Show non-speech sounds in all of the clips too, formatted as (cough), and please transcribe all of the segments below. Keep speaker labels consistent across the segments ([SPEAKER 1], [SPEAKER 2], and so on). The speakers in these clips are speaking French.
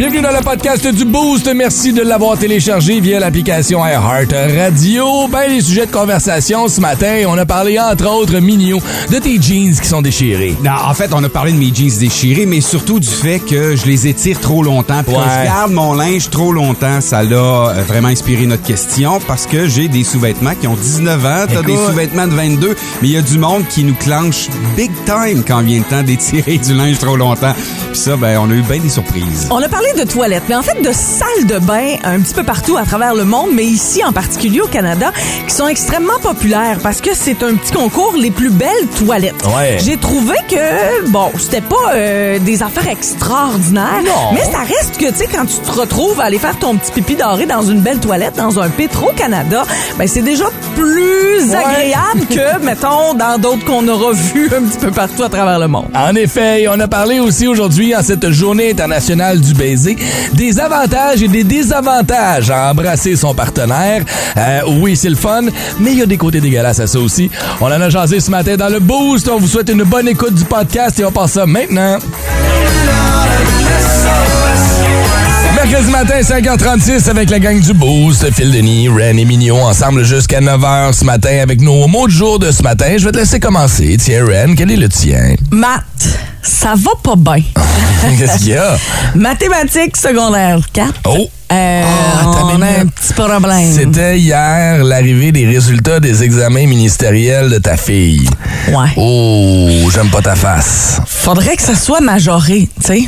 [SPEAKER 1] Bienvenue dans le podcast du Boost. Merci de l'avoir téléchargé via l'application iHeart Radio. Ben, les sujets de conversation ce matin, on a parlé entre autres, Mignon, de tes jeans qui sont déchirés.
[SPEAKER 2] Non, en fait, on a parlé de mes jeans déchirés, mais surtout du fait que je les étire trop longtemps. Puis quand je garde mon linge trop longtemps, ça l'a euh, vraiment inspiré notre question parce que j'ai des sous-vêtements qui ont 19 ans, t'as des sous-vêtements de 22, mais il y a du monde qui nous clenche big time quand vient le temps d'étirer (laughs) du linge trop longtemps. Puis ça, ben, on a eu bien des surprises.
[SPEAKER 3] On a parlé de toilettes, mais en fait de salles de bain un petit peu partout à travers le monde, mais ici en particulier au Canada, qui sont extrêmement populaires parce que c'est un petit concours les plus belles toilettes.
[SPEAKER 1] Ouais.
[SPEAKER 3] J'ai trouvé que bon, c'était pas euh, des affaires extraordinaires,
[SPEAKER 1] Non.
[SPEAKER 3] mais ça reste que tu sais quand tu te retrouves à aller faire ton petit pipi doré dans une belle toilette dans un Petro Canada, ben c'est déjà plus agréable que (laughs) mettons dans d'autres qu'on aura vus un petit peu partout à travers le monde.
[SPEAKER 1] En effet, et on a parlé aussi aujourd'hui, en cette journée internationale du des avantages et des désavantages à embrasser son partenaire. Euh, oui, c'est le fun, mais il y a des côtés dégueulasses à ça aussi. On en a jasé ce matin dans le Boost. On vous souhaite une bonne écoute du podcast et on passe ça maintenant. Mercredi matin, 5h36, avec la gang du Boost, Phil Denis, Ren et Mignon, ensemble jusqu'à 9h ce matin avec nos mots de jour de ce matin. Je vais te laisser commencer. Tiens, Ren, quel est le tien?
[SPEAKER 3] Matt, ça va pas bien. (laughs)
[SPEAKER 1] Qu'est-ce qu'il y a?
[SPEAKER 3] Mathématiques secondaire 4.
[SPEAKER 1] Oh!
[SPEAKER 3] Euh,
[SPEAKER 1] attends
[SPEAKER 3] on a un petit problème.
[SPEAKER 1] C'était hier l'arrivée des résultats des examens ministériels de ta fille.
[SPEAKER 3] Ouais.
[SPEAKER 1] Oh, j'aime pas ta face.
[SPEAKER 3] Faudrait que ça soit majoré, tu sais.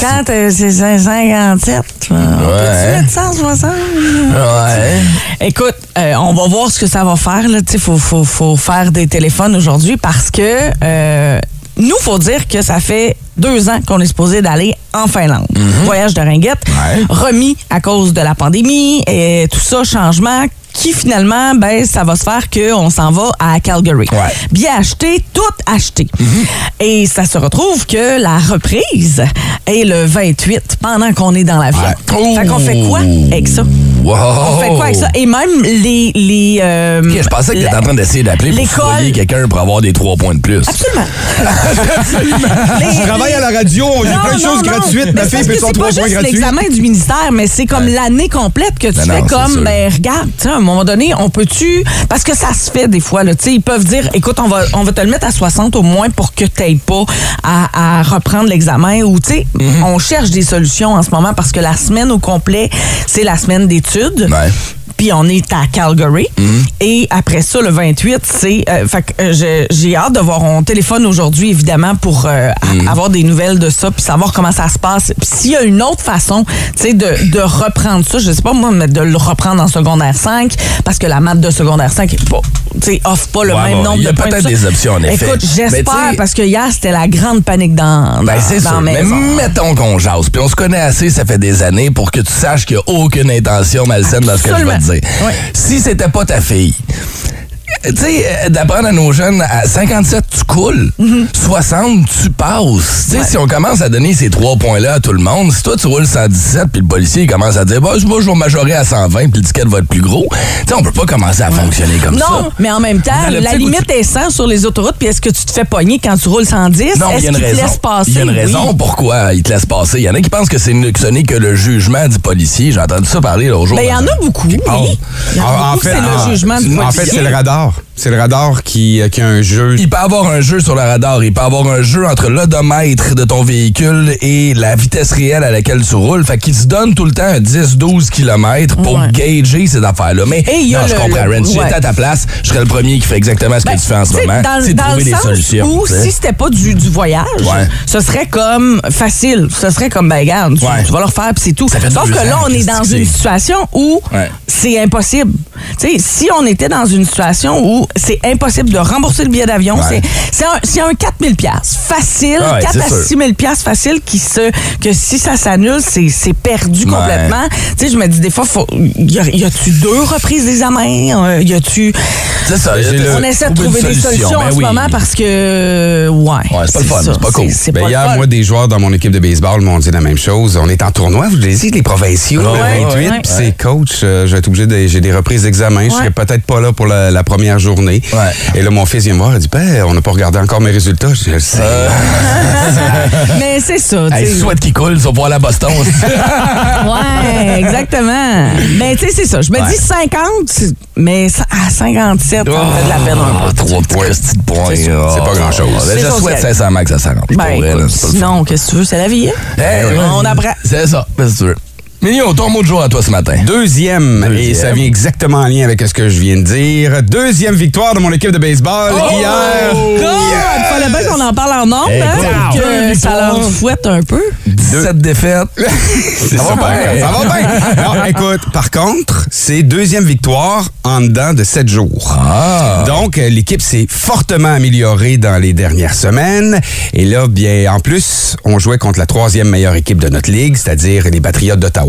[SPEAKER 3] Quand euh, c'est 57, là, on
[SPEAKER 1] Ouais.
[SPEAKER 3] peut-tu mettre 160?
[SPEAKER 1] Ouais.
[SPEAKER 3] Écoute, euh, on va voir ce que ça va faire. Il faut, faut, faut faire des téléphones aujourd'hui parce que euh, nous, faut dire que ça fait deux ans qu'on est supposé d'aller en Finlande. Voyage de ringuette,
[SPEAKER 1] Ouais.
[SPEAKER 3] remis à cause de la pandémie et tout ça, changement qui finalement, ben, ça va se faire qu'on s'en va à Calgary.
[SPEAKER 1] Ouais.
[SPEAKER 3] Bien acheté, tout acheté. Et ça se retrouve que la reprise est le 28 pendant qu'on est dans l'avion.
[SPEAKER 1] Ouais.
[SPEAKER 3] Fait qu'on fait quoi avec ça?
[SPEAKER 1] Wow.
[SPEAKER 3] On fait quoi avec ça? Et même les. les euh,
[SPEAKER 1] je pensais que tu étais en train d'essayer d'appeler pour quelqu'un pour avoir des trois points de plus.
[SPEAKER 3] Absolument. (laughs)
[SPEAKER 2] Je travaille à la radio, j'ai plein de choses
[SPEAKER 3] non.
[SPEAKER 2] gratuites. Ma
[SPEAKER 3] c'est
[SPEAKER 2] fille peut son
[SPEAKER 3] c'est
[SPEAKER 2] trois points gratuits.
[SPEAKER 3] l'examen du ministère, mais c'est comme l'année complète que tu fais
[SPEAKER 1] non, c'est
[SPEAKER 3] comme, ben regarde, tu sais, moment donné, on peut-tu... Parce que ça se fait des fois, là, tu sais, ils peuvent dire, écoute, on va, on va te le mettre à 60 au moins pour que tu pas à, à reprendre l'examen ou, tu sais,
[SPEAKER 1] Mhm.
[SPEAKER 3] on cherche des solutions en ce moment parce que la semaine au complet, c'est la semaine d'études.
[SPEAKER 1] Ouais.
[SPEAKER 3] Puis on est à Calgary.
[SPEAKER 1] Mhm.
[SPEAKER 3] Et après ça, le 28, c'est. euh, fait que, euh, j'ai hâte de voir. On téléphone aujourd'hui, évidemment, pour euh,
[SPEAKER 1] Mhm.
[SPEAKER 3] avoir des nouvelles de ça, puis savoir comment ça se passe. Puis s'il y a une autre façon, tu sais, de, de reprendre ça, je sais pas moi, mais de le reprendre en secondaire 5, parce que la maths de secondaire 5 est pas, tu sais, offre pas le
[SPEAKER 1] Ouais,
[SPEAKER 3] même
[SPEAKER 1] bon,
[SPEAKER 3] nombre
[SPEAKER 1] il y a
[SPEAKER 3] de points.
[SPEAKER 1] peut-être des options, en effet.
[SPEAKER 3] Écoute, j'espère, parce que hier, c'était la grande panique dans,
[SPEAKER 1] Ben,
[SPEAKER 3] dans,
[SPEAKER 1] c'est
[SPEAKER 3] dans
[SPEAKER 1] sûr.
[SPEAKER 3] la
[SPEAKER 1] Mais mettons qu'on jase. Puis on se connaît assez, ça fait des années, pour que tu saches qu'il n'y a aucune intention malsaine dans ce que je vais te. Dire.
[SPEAKER 3] Oui.
[SPEAKER 1] Si c'était pas ta fille, tu sais, euh, d'apprendre à nos jeunes, à 57, tu coules. 60, tu passes. Tu sais, si on commence à donner ces trois points-là à tout le monde, si toi, tu roules 117, puis le policier il commence à dire, bah, moi, je vais majorer à 120, puis le ticket va être plus gros, tu sais, on peut pas commencer à fonctionner comme ça.
[SPEAKER 3] Non, mais en même temps, la limite est 100 sur les autoroutes, puis est-ce que tu te fais pogner quand tu roules 110?
[SPEAKER 1] Non, il y a une raison. Il y a une
[SPEAKER 3] Oui.
[SPEAKER 1] raison pourquoi ils te laissent passer. Il y en a qui pensent que, ce n'est que le jugement du policier. J'ai entendu ça parler l'autre jour.
[SPEAKER 3] Ben, il y en a beaucoup, oui. Il en
[SPEAKER 2] fait,
[SPEAKER 3] c'est le jugement du
[SPEAKER 2] En fait,
[SPEAKER 3] policier.
[SPEAKER 2] c'est le radar. C'est le radar qui, euh, qui a un jeu.
[SPEAKER 1] Il peut avoir un jeu sur le radar. Il peut avoir un jeu entre l'odomètre de ton véhicule et la vitesse réelle à laquelle tu roules. Fait qu'il se donne tout le temps un 10-12 km pour
[SPEAKER 3] Ouais.
[SPEAKER 1] gager ces affaires-là. Mais non, je
[SPEAKER 3] le-
[SPEAKER 1] comprends, Ren. Si
[SPEAKER 3] ouais.
[SPEAKER 1] j'étais à ta place, je serais le premier qui fait exactement ce que
[SPEAKER 3] Ben,
[SPEAKER 1] tu fais en ce moment. C'est trouver
[SPEAKER 3] le
[SPEAKER 1] des solutions. sais.
[SPEAKER 3] si c'était pas du, du voyage,
[SPEAKER 1] Ouais.
[SPEAKER 3] ce serait comme facile. Ce serait comme, ben regarde, tu,
[SPEAKER 1] Ouais.
[SPEAKER 3] tu vas le refaire puis c'est tout. Sauf que là, on est dans une situation où
[SPEAKER 1] Ouais.
[SPEAKER 3] c'est impossible. Si on était dans une situation où où c'est impossible de rembourser le billet d'avion.
[SPEAKER 1] Ouais.
[SPEAKER 3] C'est un, c'est un 4000 pièces facile,
[SPEAKER 1] Ouais,
[SPEAKER 3] 4
[SPEAKER 1] c'est
[SPEAKER 3] à
[SPEAKER 1] sûr.
[SPEAKER 3] 6000 pièces facile qui se que si ça s'annule, c'est perdu
[SPEAKER 1] Ouais.
[SPEAKER 3] complètement. Tu sais, je me dis des fois faut y, a, y a-tu deux reprises d'examen Euh, Y a-tu
[SPEAKER 1] C'est ça.
[SPEAKER 3] On essaie de
[SPEAKER 1] trouver
[SPEAKER 3] des
[SPEAKER 1] solution,
[SPEAKER 3] solutions en
[SPEAKER 1] ben
[SPEAKER 3] ce
[SPEAKER 1] oui.
[SPEAKER 3] moment parce que ouais.
[SPEAKER 1] Ouais, c'est pas le fun, c'est pas cool.
[SPEAKER 2] Ben,
[SPEAKER 3] pas le
[SPEAKER 2] hier,
[SPEAKER 3] fun.
[SPEAKER 2] moi, des joueurs dans mon équipe de baseball m'ont dit la même chose. On est en tournoi, vous le dites, les provinciaux, le
[SPEAKER 1] Ouais,
[SPEAKER 2] 28,
[SPEAKER 3] ouais.
[SPEAKER 2] puis c'est coach, euh, je vais être obligé de, j'ai des reprises d'examen, je serai peut-être pas là pour la, la première journée.
[SPEAKER 1] Ouais.
[SPEAKER 2] Et là, mon fils vient me voir, il dit, ben, on n'a pas regardé encore mes résultats. Je le sais. (laughs)
[SPEAKER 3] Mais c'est ça.
[SPEAKER 1] Hey, souhaite qu'il coule, ça va aller à Boston. (laughs)
[SPEAKER 3] Ouais, exactement. Mais tu sais, c'est ça. Je me dis 50, c'est- mais ça- à 57, ça me fait de la peine un
[SPEAKER 1] Ah,
[SPEAKER 3] peu.
[SPEAKER 1] Trois petits points.
[SPEAKER 2] C'est ça. C'est pas grand-chose.
[SPEAKER 1] ah, Je
[SPEAKER 3] ça,
[SPEAKER 1] souhaite
[SPEAKER 3] c'est-
[SPEAKER 1] sincèrement que ça s'arrange.
[SPEAKER 3] Ben,
[SPEAKER 1] Pour vrai, là,
[SPEAKER 3] écoute,
[SPEAKER 1] c'est pas le
[SPEAKER 3] sinon, qu'est-ce que tu veux, c'est la vie. hein?
[SPEAKER 1] Eh, ouais.
[SPEAKER 3] On apprend.
[SPEAKER 1] C'est ça, qu'est-ce que tu veux. Mignon, ton mot de jour à toi ce matin.
[SPEAKER 2] Deuxième, et ça vient exactement en lien avec ce que je viens de dire. Deuxième victoire de mon équipe de baseball hier.
[SPEAKER 3] God, fallait bien qu'on en parle en nombre, hein, que ça leur fouette un peu.
[SPEAKER 1] 17 défaites. (laughs)
[SPEAKER 2] C'est
[SPEAKER 1] Ça
[SPEAKER 2] ça,
[SPEAKER 1] va
[SPEAKER 2] bien. Ça va bien. Non, écoute, par contre, c'est deuxième victoire en dedans de sept jours.
[SPEAKER 1] Ah.
[SPEAKER 2] Donc, l'équipe s'est fortement améliorée dans les dernières semaines. Et là, bien, en plus, on jouait contre la troisième meilleure équipe de notre ligue, c'est-à-dire les Patriotes d'Ottawa.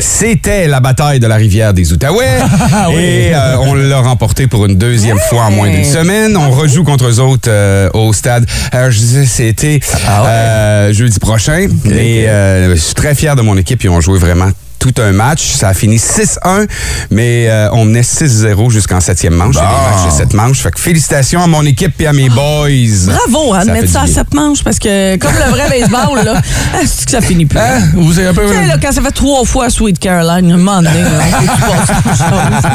[SPEAKER 2] C'était la bataille de la rivière des Outaouais. (laughs)
[SPEAKER 1] Ah oui.
[SPEAKER 2] Et euh, on l'a remporté pour une deuxième fois en moins d'une semaine. On rejoue contre eux autres euh, au stade. Alors, je disais, c'était
[SPEAKER 1] Ah
[SPEAKER 2] euh, jeudi prochain. Et je suis très fier de mon équipe. Ils ont joué vraiment tout un match. Ça a fini 6-1, mais euh, on menait 6-0 jusqu'en septième manche.
[SPEAKER 1] Bon.
[SPEAKER 2] de sept manches. Fait que félicitations à mon équipe et à mes boys.
[SPEAKER 3] Bravo hein, de mettre ça à sept manches, parce que comme le vrai baseball, là, (laughs) ah, c'est que ça finit plus?
[SPEAKER 1] Hein? Vous avez un peu.
[SPEAKER 3] Là, quand ça fait trois fois Sweet Caroline, un moment donné, là,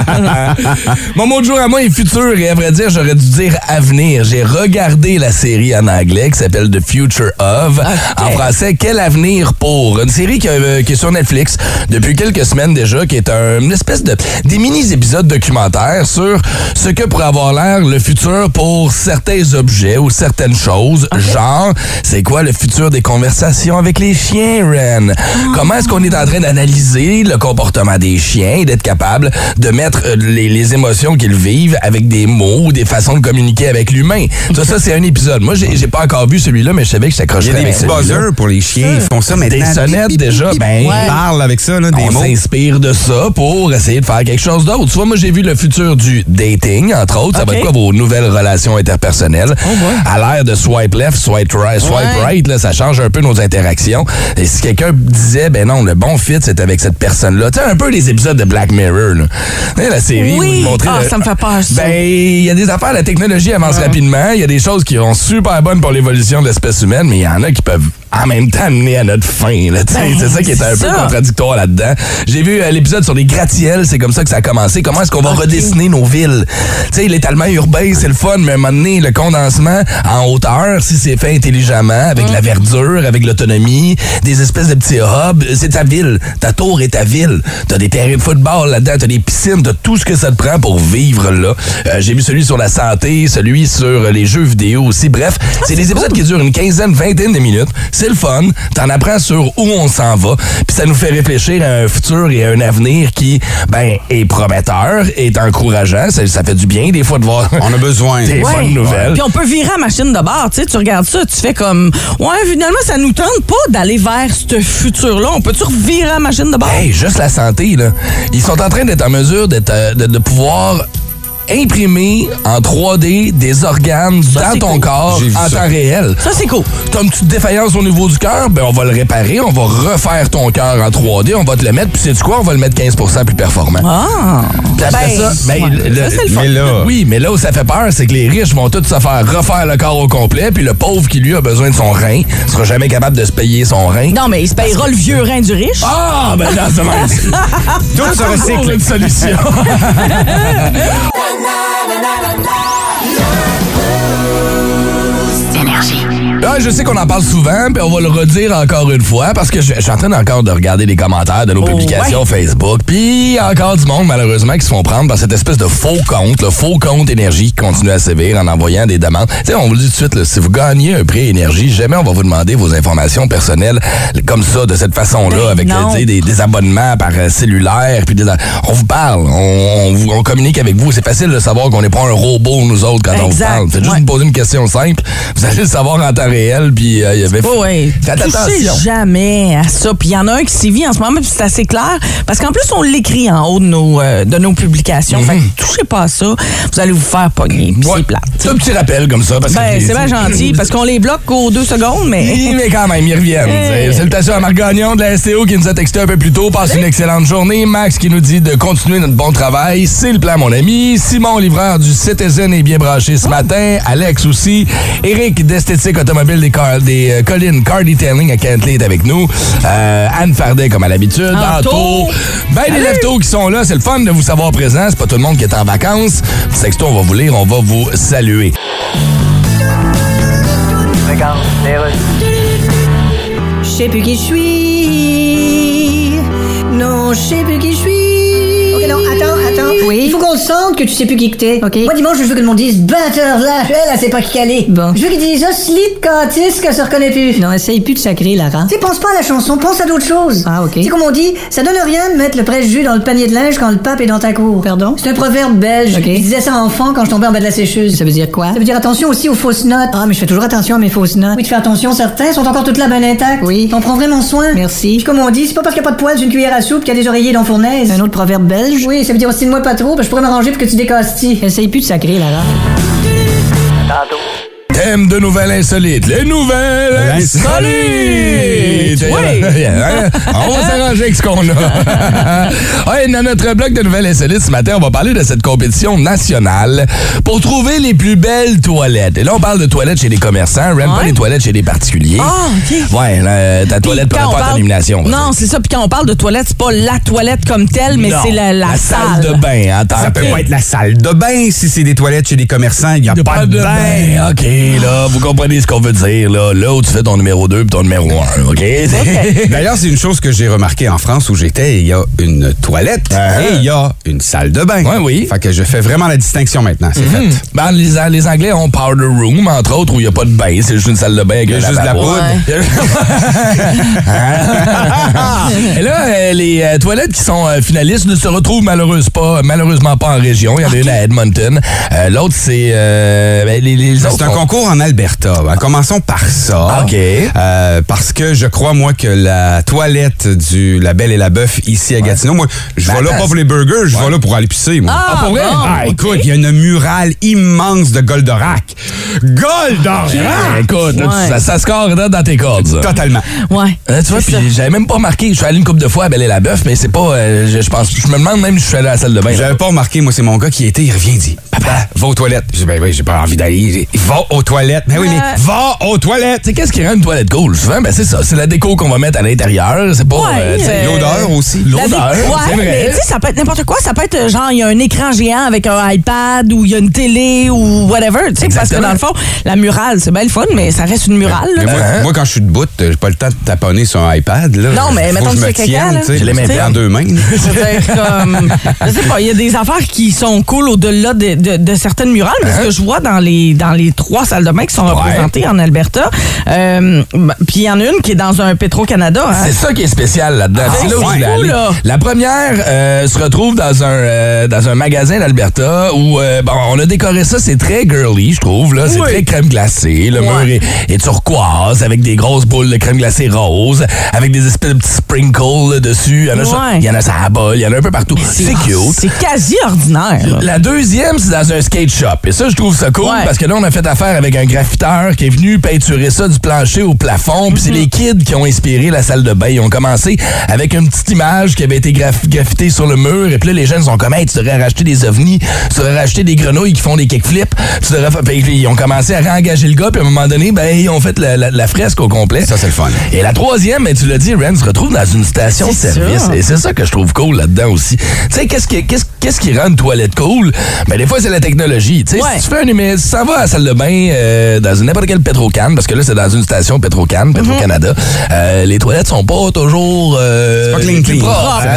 [SPEAKER 3] à. (laughs)
[SPEAKER 1] Mon mot de jour à moi est futur et à vrai dire, j'aurais dû dire avenir. J'ai regardé la série en anglais qui s'appelle The Future of. En français, Quel avenir pour? Une série qui, euh, qui est sur Netflix depuis quelques semaines déjà, qui est un- une espèce de des mini-épisodes documentaires sur ce que pourrait avoir l'air le futur pour certains objets ou certaines choses. Genre, c'est quoi le futur des conversations avec les chiens, Ren? Comment est-ce qu'on est en train d'analyser le comportement des chiens et d'être capable de mettre euh, les, les émotions qu'ils vivent avec des mots ou des façons de communiquer avec l'humain? Ça, ça c'est un épisode. Moi, j'ai pas encore vu celui-là, mais je savais que je
[SPEAKER 2] Il y a des petits buzzers pour les chiens. Ils font ça maintenant.
[SPEAKER 1] Des sonnettes, déjà, ben,
[SPEAKER 2] Ils
[SPEAKER 1] ouais.
[SPEAKER 2] parlent avec ça, là, des
[SPEAKER 1] on
[SPEAKER 2] mots.
[SPEAKER 1] s'inspire de ça pour essayer de faire quelque chose d'autre. Tu vois, moi, j'ai vu le futur du dating, entre autres. Ça va être quoi vos nouvelles relations interpersonnelles?
[SPEAKER 3] boy.
[SPEAKER 1] à l'ère de swipe left, swipe right, swipe
[SPEAKER 3] Ouais.
[SPEAKER 1] right, là, ça change un peu nos interactions. Et si quelqu'un disait, ben non, le bon fit, c'est avec cette personne-là. Tu sais, un peu les épisodes de Black Mirror, là. Tu sais, la série où
[SPEAKER 3] Oui.
[SPEAKER 1] montraient
[SPEAKER 3] Ah,
[SPEAKER 1] le-
[SPEAKER 3] ça me fait peur, ça.
[SPEAKER 1] Ben, il y a des affaires, la technologie avance rapidement. Il y a des choses qui sont super bonnes pour l'évolution de l'espèce humaine, mais il y en a qui peuvent en même temps amener à notre fin.
[SPEAKER 3] Ben,
[SPEAKER 1] c'est ça qui est un peu contradictoire là-dedans. J'ai vu euh, l'épisode sur les gratte-ciels, c'est comme ça que ça a commencé. Comment est-ce qu'on va redessiner nos villes? Tu sais, l'étalement urbain, c'est le fun, mais à un moment donné, le condensement en hauteur, si c'est fait intelligemment, avec
[SPEAKER 3] Mm.
[SPEAKER 1] la verdure, avec l'autonomie, des espèces de petits hubs, c'est ta ville. Ta tour est ta ville. T'as des terrains de football là-dedans, t'as des piscines, t'as tout ce que ça te prend pour vivre là. Euh, J'ai vu celui sur la santé, celui sur les jeux vidéo aussi. Bref, c'est des épisodes qui durent une quinzaine, vingtaine de minutes. C'est le fun. T'en apprends sur où on s'en va. Puis ça nous fait réfléchir à un futur et à un avenir qui, ben, est prometteur, est encourageant. Ça, ça fait du bien des fois de voir (laughs)
[SPEAKER 2] On a besoin. (laughs)
[SPEAKER 1] des
[SPEAKER 3] Ouais.
[SPEAKER 1] bonnes nouvelles.
[SPEAKER 3] Puis on peut virer la machine de bord, tu sais, tu regardes ça, tu fais comme, ouais, finalement, ça nous tente pas d'aller vers ce futur-là. On peut-tu revirer la machine de bord?
[SPEAKER 1] Hey, juste la santé, là. Ils sont en train d'être en mesure d'être, euh, de, de pouvoir imprimer en 3D des organes dans ton
[SPEAKER 3] cool.
[SPEAKER 1] corps en
[SPEAKER 2] ça.
[SPEAKER 1] temps réel.
[SPEAKER 3] Ça, c'est cool.
[SPEAKER 1] T'as une petite défaillance au niveau du cœur, ben on va le réparer, on va refaire ton cœur en 3D, on va te le mettre, puis c'est du quoi? On va le mettre 15% plus performant.
[SPEAKER 3] Ah!
[SPEAKER 1] Puis après
[SPEAKER 3] Ben,
[SPEAKER 1] ça, ben,
[SPEAKER 3] ouais,
[SPEAKER 1] le-
[SPEAKER 3] ça, c'est le fun.
[SPEAKER 2] Mais là,
[SPEAKER 1] Oui, mais là où ça fait peur, c'est que les riches vont tous se faire refaire le corps au complet, puis le pauvre qui lui a besoin de son rein sera jamais capable de se payer son rein.
[SPEAKER 3] Non, mais il se payera le vieux rein du riche.
[SPEAKER 1] Ah, ben là, c'est même.
[SPEAKER 2] tout se recycle.
[SPEAKER 1] une solution. (laughs)
[SPEAKER 4] na na na na na. na.
[SPEAKER 1] Là, je sais qu'on en parle souvent, puis on va le redire encore une fois, parce que je, je suis en train encore de regarder les commentaires de nos
[SPEAKER 3] Oh,
[SPEAKER 1] publications
[SPEAKER 3] ouais.
[SPEAKER 1] Facebook, puis il y a encore du monde, malheureusement, qui se font prendre par cette espèce de faux compte, le faux compte énergie qui continue à sévir en envoyant des demandes. Tu sais, on vous le dit tout de suite, là, si vous gagnez un prix énergie, jamais on va vous demander vos informations personnelles comme ça, de cette façon-là,
[SPEAKER 3] Ben
[SPEAKER 1] avec des, des abonnements par euh, cellulaire, puis des- on vous parle, on, on vous- on communique avec vous. C'est facile de savoir qu'on n'est pas un robot, nous autres, quand on vous parle. Faites juste
[SPEAKER 3] ouais.
[SPEAKER 1] nous poser une question simple, vous allez le savoir en temps réel, puis euh, il y avait...
[SPEAKER 3] Oui, oui.
[SPEAKER 1] Faites attention.
[SPEAKER 3] jamais à ça. Puis il y en a un qui sévit en ce moment, puis c'est assez clair. Parce qu'en plus, on l'écrit en haut de nos, euh, de nos publications. Fait que touchez pas à ça. Vous allez vous faire pogner. Puis
[SPEAKER 1] Mhm. Ouais.
[SPEAKER 3] c'est plate.
[SPEAKER 1] C'est un petit rappel comme ça. Parce
[SPEAKER 3] Ben,
[SPEAKER 1] que
[SPEAKER 3] c'est bien gentil, parce qu'on les bloque aux deux secondes, mais.
[SPEAKER 1] Oui, mais quand même, ils reviennent.
[SPEAKER 3] Hey.
[SPEAKER 1] Salutations à Marc Gagnon de la STO qui nous a texté un peu plus tôt. Passe une excellente journée. Max qui nous dit de continuer notre bon travail. C'est le plan, mon ami. Simon, livreur du Citizen, est bien branché ce matin. Alex aussi. Eric d'Esthétique Automobile des, car- des euh, collines Car Detailing à Kentley est avec nous. Euh, Anne Fardet, comme à l'habitude.
[SPEAKER 3] Anto.
[SPEAKER 1] Ben, les leftos qui sont là, c'est le fun de vous savoir présent. C'est pas tout le monde qui est en vacances. Sexto, on va vous lire, on va vous saluer.
[SPEAKER 5] Je sais plus qui je suis. Non, je sais plus qui je suis.
[SPEAKER 6] Ok, non, attends, attends.
[SPEAKER 5] Oui.
[SPEAKER 6] Il faut qu'on sente que tu sais plus qui que t'es.
[SPEAKER 5] Ok.
[SPEAKER 6] Moi, dimanche, je veux que le monde dise batteur là. Elle, elle sait pas qui qu'elle est.
[SPEAKER 5] Bon.
[SPEAKER 6] Je veux qu'ils disent Oslit Cantis qu'elle se reconnaît plus.
[SPEAKER 5] Non, essaye plus de sacrer, Lara.
[SPEAKER 6] Tu sais, pense pas à la chanson, pense à d'autres choses.
[SPEAKER 5] Ah, ok.
[SPEAKER 6] Tu sais, comme on dit, ça donne rien de mettre le presse-jus dans le panier de linge quand le pape est dans ta cour.
[SPEAKER 5] Pardon?
[SPEAKER 6] C'est un proverbe belge.
[SPEAKER 5] Ok.
[SPEAKER 6] Je disais ça enfant quand je tombais en bas de la sécheuse.
[SPEAKER 5] Ça veut dire quoi?
[SPEAKER 6] Ça veut dire attention aussi aux fausses notes.
[SPEAKER 5] Ah, mais je fais toujours attention à mes fausses notes.
[SPEAKER 6] Oui, tu fais attention, certains sont encore toutes là bien intactes.
[SPEAKER 5] Oui.
[SPEAKER 6] T'en prends vraiment soin.
[SPEAKER 5] Merci.
[SPEAKER 6] Puis comme on dit, c'est pas parce qu'il n'y a pas de poils une cuillère à soupe qu'il y a des oreillers dans fournaise.
[SPEAKER 5] Un autre proverbe belge?
[SPEAKER 6] Oui, ça veut dire aussi moi pas trop, parce que je pourrais m'arranger pour que tu décastilles.
[SPEAKER 5] Essaye plus de sacrer, Lara.
[SPEAKER 1] Thème de nouvelles insolites. Les nouvelles insolites!
[SPEAKER 3] Oui. (laughs)
[SPEAKER 1] Hein? On va s'arranger avec ce qu'on a. (laughs) ouais, dans notre bloc de nouvelles insolites ce matin, on va parler de cette compétition nationale pour trouver les plus belles toilettes. Et là, on parle de toilettes chez les commerçants, même pas les toilettes chez les particuliers.
[SPEAKER 3] Ah, OK.
[SPEAKER 1] Ouais, là, ta toilette
[SPEAKER 3] quand
[SPEAKER 1] pas
[SPEAKER 3] parle-
[SPEAKER 1] ton élimination.
[SPEAKER 3] Non, c'est ça. Puis quand on parle de toilette, c'est pas la toilette comme telle, mais c'est la, la
[SPEAKER 1] salle de bain. en tant
[SPEAKER 2] Ça peut pas être la salle de bain si c'est des toilettes chez des commerçants. Il n'y a pas, de bain.
[SPEAKER 1] OK, là, vous comprenez ce qu'on veut dire, là. Là où tu fais ton numéro 2 puis ton numéro 1, OK? (laughs)
[SPEAKER 2] D'ailleurs, c'est une chose que j'ai remarqué en France où j'étais. Il y a une toilette
[SPEAKER 1] Ah.
[SPEAKER 2] et il y a une salle de bain.
[SPEAKER 1] Ouais, oui.
[SPEAKER 2] Fait que je fais vraiment la distinction maintenant. C'est
[SPEAKER 1] Hmm.
[SPEAKER 2] fait.
[SPEAKER 1] Ben, les, les Anglais ont powder room, entre autres, où il n'y a pas de bain. C'est juste une salle de bain avec
[SPEAKER 2] Il y a
[SPEAKER 1] un
[SPEAKER 2] juste de la poudre. (laughs)
[SPEAKER 1] Et là, euh, les euh, toilettes qui sont euh, finalistes ne se retrouvent malheureuse pas, malheureusement pas en région. Il y en a une à Edmonton. Euh, L'autre, c'est... ben, les, les autres
[SPEAKER 2] C'est un
[SPEAKER 1] sont-
[SPEAKER 2] concours en Alberta. Ben, commençons par ça.
[SPEAKER 1] OK.
[SPEAKER 2] Euh, parce que je crois, moi, que la toilette du La Belle et la Bœuf ici à Gatineau, moi, je
[SPEAKER 1] Ben,
[SPEAKER 2] vais là
[SPEAKER 1] attends,
[SPEAKER 2] pas pour les burgers, je vais là pour aller pisser, moi.
[SPEAKER 3] Ah,
[SPEAKER 1] pour vrai?
[SPEAKER 2] Ah, écoute, il y a une murale immense de Goldorak. Goldorak!
[SPEAKER 1] Ah, écoute, là, tu- ça, ça score là, dans tes cordes, ça.
[SPEAKER 2] Totalement.
[SPEAKER 3] Ouais.
[SPEAKER 1] Hein, tu vois,
[SPEAKER 3] C'est
[SPEAKER 1] puis j'avais même pas remarqué. Je suis allé une couple de fois à Belle et la Bœuf, mais c'est pas. euh, je, je pense. Je me demande même si je suis allé à la salle de bain.
[SPEAKER 2] J'avais pas remarqué, moi, c'est mon gars qui était, il revient, il dit Papa, va aux toilettes. Je dis Ben oui, j'ai pas envie d'aller. Il dit, Va aux toilettes. Ben oui, mais
[SPEAKER 3] Euh.
[SPEAKER 2] va aux toilettes.
[SPEAKER 1] Tu sais, qu'est-ce qui rend une toilette cool? Souvent, ben c'est ça. C'est la déco qu'on va mettre à l'intérieur. C'est pas.
[SPEAKER 3] Ouais,
[SPEAKER 1] sais,
[SPEAKER 3] euh,
[SPEAKER 2] L'odeur aussi.
[SPEAKER 1] L'odeur, c'est
[SPEAKER 3] ouais,
[SPEAKER 1] vrai.
[SPEAKER 3] mais tu sais, ça peut être n'importe quoi. Ça peut être euh, genre, il y a un écran géant avec un iPad ou il y a une télé ou whatever. Tu sais, parce que dans le fond, la murale, c'est bien le fun, mais ça reste une murale. là.
[SPEAKER 2] Mais moi,
[SPEAKER 1] Hein?
[SPEAKER 2] moi, quand je suis debout, j'ai pas le temps de taponner sur un iPad. Là.
[SPEAKER 3] Non, mais
[SPEAKER 2] Faut
[SPEAKER 3] mettons
[SPEAKER 2] que je
[SPEAKER 3] que
[SPEAKER 2] me
[SPEAKER 3] tu fais caca,
[SPEAKER 2] tienne,
[SPEAKER 3] là.
[SPEAKER 2] tu sais.
[SPEAKER 1] J'ai les
[SPEAKER 2] sais, en deux mains.
[SPEAKER 3] Je sais pas, il y a des affaires qui sont cool au-delà de, de- de certaines murales, mais
[SPEAKER 1] Hein?
[SPEAKER 3] ce que je vois dans les, dans les trois salles de bain qui sont représentées en Alberta, euh, puis il y en a une qui est dans un Petro-Canada. hein.
[SPEAKER 1] C'est ça qui est spécial là-dedans.
[SPEAKER 3] Ah,
[SPEAKER 1] c'est là où
[SPEAKER 3] c'est
[SPEAKER 1] je voulais
[SPEAKER 3] fou,
[SPEAKER 1] aller.
[SPEAKER 3] là.
[SPEAKER 1] La première euh, se retrouve dans un euh, dans un magasin d'Alberta où euh, bon, on a décoré ça, c'est très girly, je trouve là, c'est
[SPEAKER 3] Oui.
[SPEAKER 1] très crème glacée, le mur est, est turquoise avec des grosses boules de crème glacée rose, avec des espèces de petits sprinkles là, dessus, il y en a ça-
[SPEAKER 3] Ouais.
[SPEAKER 1] il y en a ça à la bol, il y en a un peu partout. C'est cute.
[SPEAKER 3] C'est quasi ordinaire. là.
[SPEAKER 1] La deuxième, c'est dans un skate shop. Et ça, je trouve ça cool
[SPEAKER 3] Ouais.
[SPEAKER 1] parce que là, on a fait affaire avec un graffiteur qui est venu peinturer ça du plancher au plafond. Puis c'est les kids qui ont inspiré la salle de bain. Ils ont commencé avec une petite image qui avait été graf- graffitée sur le mur. Et puis là, les jeunes sont comme, hey, tu devrais racheter des ovnis, tu devrais racheter des grenouilles qui font des kickflips. Tu devrais fa- Puis ils ont commencé à réengager le gars. Puis à un moment donné, ben, ils ont fait la, la- la fresque au complet.
[SPEAKER 2] Ça, c'est le fun.
[SPEAKER 1] Et la troisième, ben, tu l'as dit, Ren, se retrouve dans une station
[SPEAKER 3] C'est
[SPEAKER 1] service.
[SPEAKER 3] ça.
[SPEAKER 1] Et c'est ça que je trouve cool là-dedans aussi. Tu sais, qu'est-ce qui, rend une toilette cool? Ben, des fois, c'est la technologie. Tu sais,
[SPEAKER 3] Ouais.
[SPEAKER 1] si tu fais un numéro, s'en vas à la salle de bain euh, dans une n'importe quelle Pétrocan, parce que là, c'est dans une station Pétrocan, Petro-Canada, euh, les toilettes sont pas toujours... Euh,
[SPEAKER 2] C'est pas clean, clean.
[SPEAKER 1] propres,
[SPEAKER 3] Propres,
[SPEAKER 1] hein,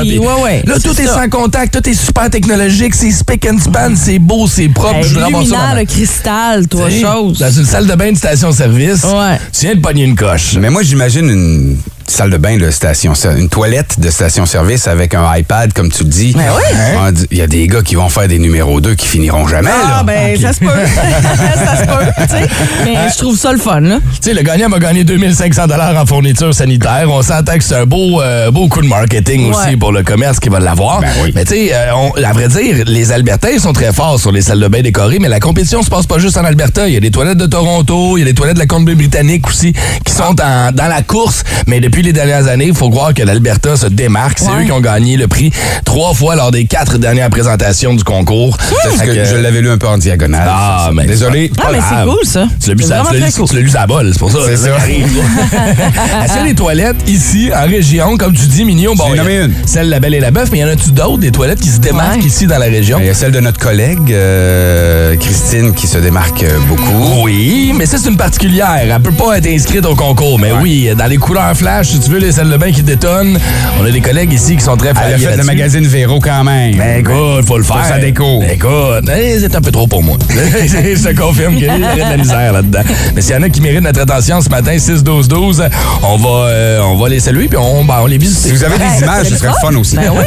[SPEAKER 3] puis puis ouais, ouais,
[SPEAKER 1] Là, tout est sans contact, tout est super technologique, c'est spick and span, c'est beau, c'est propre.
[SPEAKER 3] Hey,
[SPEAKER 1] je
[SPEAKER 3] luminaire, le cristal, toi, chose.
[SPEAKER 1] Dans une salle de bain de station-service,
[SPEAKER 3] Ouais.
[SPEAKER 1] tu viens de pogner une coche.
[SPEAKER 2] Mais moi, j'imagine une salle de bain de station, une toilette de station-service avec un iPad, comme tu le dis.
[SPEAKER 3] Ben oui.
[SPEAKER 2] Dit- Il y a des gars qui vont faire des numéros 2 qui finiront jamais.
[SPEAKER 3] Ah,
[SPEAKER 2] là.
[SPEAKER 3] ben, ça se peut. (laughs) ça se peut, tu sais. Mais je trouve ça le fun, là.
[SPEAKER 1] Tu sais, le gagnant m'a gagné 2500 en fourniture sanitaire. On s'entend que c'est un beau, euh, beau coup de marketing aussi pour le commerce qui va l'avoir.
[SPEAKER 2] Ben oui.
[SPEAKER 1] Mais tu sais, euh, on- à vrai dire, les Albertains sont très forts sur les salles de bain décorées, mais la compétition se passe pas juste en Alberta. Il y a des toilettes de Toronto, il y a des toilettes de la Colombie-Britannique aussi qui sont en- dans la course. Mais depuis les dernières années, il faut croire que l'Alberta se démarque. C'est
[SPEAKER 3] Ouais.
[SPEAKER 1] eux qui ont gagné le prix trois fois lors des quatre dernières présentations du concours.
[SPEAKER 2] Parce
[SPEAKER 1] Fait
[SPEAKER 2] que je l'avais lu un peu en diagonale.
[SPEAKER 1] Ah, mais
[SPEAKER 2] Désolé.
[SPEAKER 3] Ah, mais c'est cool, ça.
[SPEAKER 1] Tu l'as lu,
[SPEAKER 3] C'est
[SPEAKER 1] ça- tu
[SPEAKER 3] cool.
[SPEAKER 1] à balle, c'est pour ça.
[SPEAKER 2] C'est ça. (laughs)
[SPEAKER 1] Est-ce des toilettes ici, en région, comme tu dis, Mignon? Bon,
[SPEAKER 2] nommé une.
[SPEAKER 1] Celle La Belle et la Bœuf, mais y en a-tu d'autres, des toilettes qui se démarquent
[SPEAKER 3] Ouais.
[SPEAKER 1] ici dans la région?
[SPEAKER 2] Il y a celle de notre collègue, euh, Christine, qui se démarque euh, beaucoup.
[SPEAKER 1] Oui, mais ça, c'est une particulière. Elle peut pas être inscrite au concours. Mais oui, dans les couleurs flash, si tu veux, les salles de bain qui détonnent, on a des collègues ici qui sont très
[SPEAKER 2] Elle a fait le magazine Véro quand même.
[SPEAKER 1] Ben écoute, faut le faire.
[SPEAKER 2] Pour sa déco.
[SPEAKER 1] Ben, écoute, eh, c'est un peu trop pour moi. je te confirme qu'il y a de la misère là-dedans. Mais s'il y en a qui méritent notre attention ce matin, 6-12-12, on va, euh, on va les saluer puis on, ben, on les visite.
[SPEAKER 2] Si vous avez des images, ce serait le fun aussi.
[SPEAKER 3] Ben oui.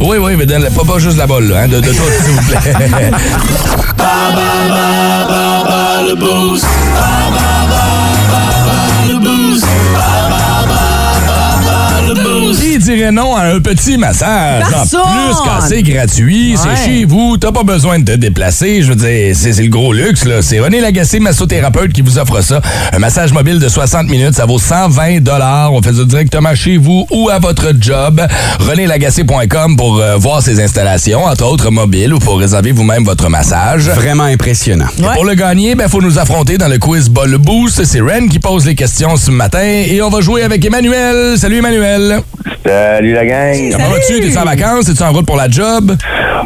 [SPEAKER 1] oui, oui, mais donne pas, pas juste la balle, là, hein, de, de tout, s'il vous plaît. Qui dirait non à un petit massage? En plus, quand c'est gratuit, c'est chez vous, t'as pas besoin de te déplacer. Je veux dire, c'est le gros luxe, là. C'est René Lagacé, massothérapeute, qui vous offre ça. Un massage mobile de 60 minutes, ça vaut 120 On fait ça directement chez vous ou à votre job. RenéLagacé.com pour euh, voir ses installations, entre autres mobiles, ou pour réserver vous-même votre massage.
[SPEAKER 2] Vraiment impressionnant.
[SPEAKER 1] Pour le gagner, il faut nous affronter dans le quiz Ball Boost. C'est Ren qui pose les questions ce matin et on va jouer avec Emmanuel. Salut Emmanuel.
[SPEAKER 7] Salut la gang.
[SPEAKER 1] Comment vas-tu? T'es-tu en vacances? T'es-tu en route pour la job?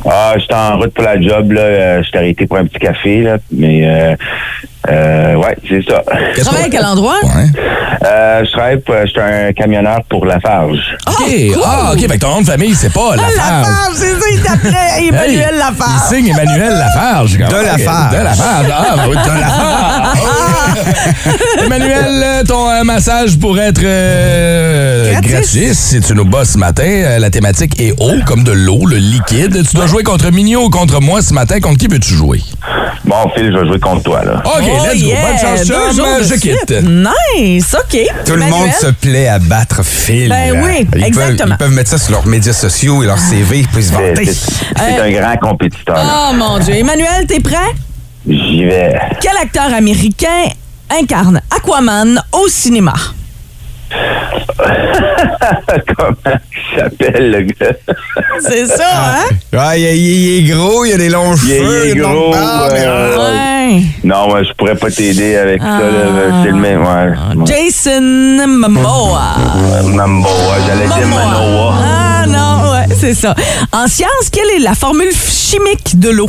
[SPEAKER 7] Ah, j'étais en route pour la job, là. Euh, j'étais arrêté pour un petit café, là. Mais, euh, euh, ouais, c'est ça.
[SPEAKER 3] Tu travailles à quel endroit?
[SPEAKER 1] Ouais.
[SPEAKER 7] Euh, je travaille pour, j'étais un camionneur pour Lafarge.
[SPEAKER 1] OK. Ah, OK. Fait que ton nom de famille, c'est pas Lafarge.
[SPEAKER 3] Lafarge, c'est ça, il t'appelait (laughs) Emmanuel
[SPEAKER 1] Hey,
[SPEAKER 3] Lafarge.
[SPEAKER 1] Il signe Emmanuel Lafarge.
[SPEAKER 2] De Lafarge.
[SPEAKER 1] De Lafarge. Ah, oui, de Lafarge. Emmanuel, euh, ton euh, massage pourrait être euh,
[SPEAKER 3] Gratis.
[SPEAKER 1] gratuit si tu nous bosses ce matin. Euh, la thématique est eau, comme de l'eau, le liquide. Tu dois jouer contre Mignon ou contre moi ce matin. Contre qui veux-tu jouer?
[SPEAKER 7] Bon, Phil, je vais jouer contre toi, là.
[SPEAKER 1] OK,
[SPEAKER 3] Oh,
[SPEAKER 1] let's go.
[SPEAKER 3] yeah,
[SPEAKER 1] Bonne chance,
[SPEAKER 3] deux
[SPEAKER 1] chum.
[SPEAKER 3] jours de
[SPEAKER 1] Je
[SPEAKER 3] suite.
[SPEAKER 1] quitte.
[SPEAKER 3] Nice, OK.
[SPEAKER 2] Tout le monde se plaît à battre Phil.
[SPEAKER 3] Ben oui,
[SPEAKER 2] Ils peuvent-
[SPEAKER 3] exactement.
[SPEAKER 2] ils peuvent mettre ça sur leurs médias sociaux et leurs CV puis se vanter.
[SPEAKER 7] c'est- c'est un grand compétiteur.
[SPEAKER 3] Oh mon Dieu. Emmanuel, t'es prêt?
[SPEAKER 7] J'y vais.
[SPEAKER 3] Quel acteur américain incarne Aquaman au cinéma? (laughs)
[SPEAKER 7] Comment il s'appelle, le gars?
[SPEAKER 3] C'est ça, hein?
[SPEAKER 2] Ah, il, est- il est gros, il a des longs
[SPEAKER 7] Il est-
[SPEAKER 2] cheveux.
[SPEAKER 7] il est gros,
[SPEAKER 2] barbe,
[SPEAKER 7] euh,
[SPEAKER 3] Ouais.
[SPEAKER 7] Non, moi, je pourrais pas t'aider avec ça,
[SPEAKER 3] Ah.
[SPEAKER 7] là. C'est le même, ouais.
[SPEAKER 3] Jason Momoa.
[SPEAKER 7] Ouais, Mambo, ouais, j'allais dire Manoa.
[SPEAKER 3] Ah non, ouais, c'est ça. En science, quelle est la formule chimique de l'eau?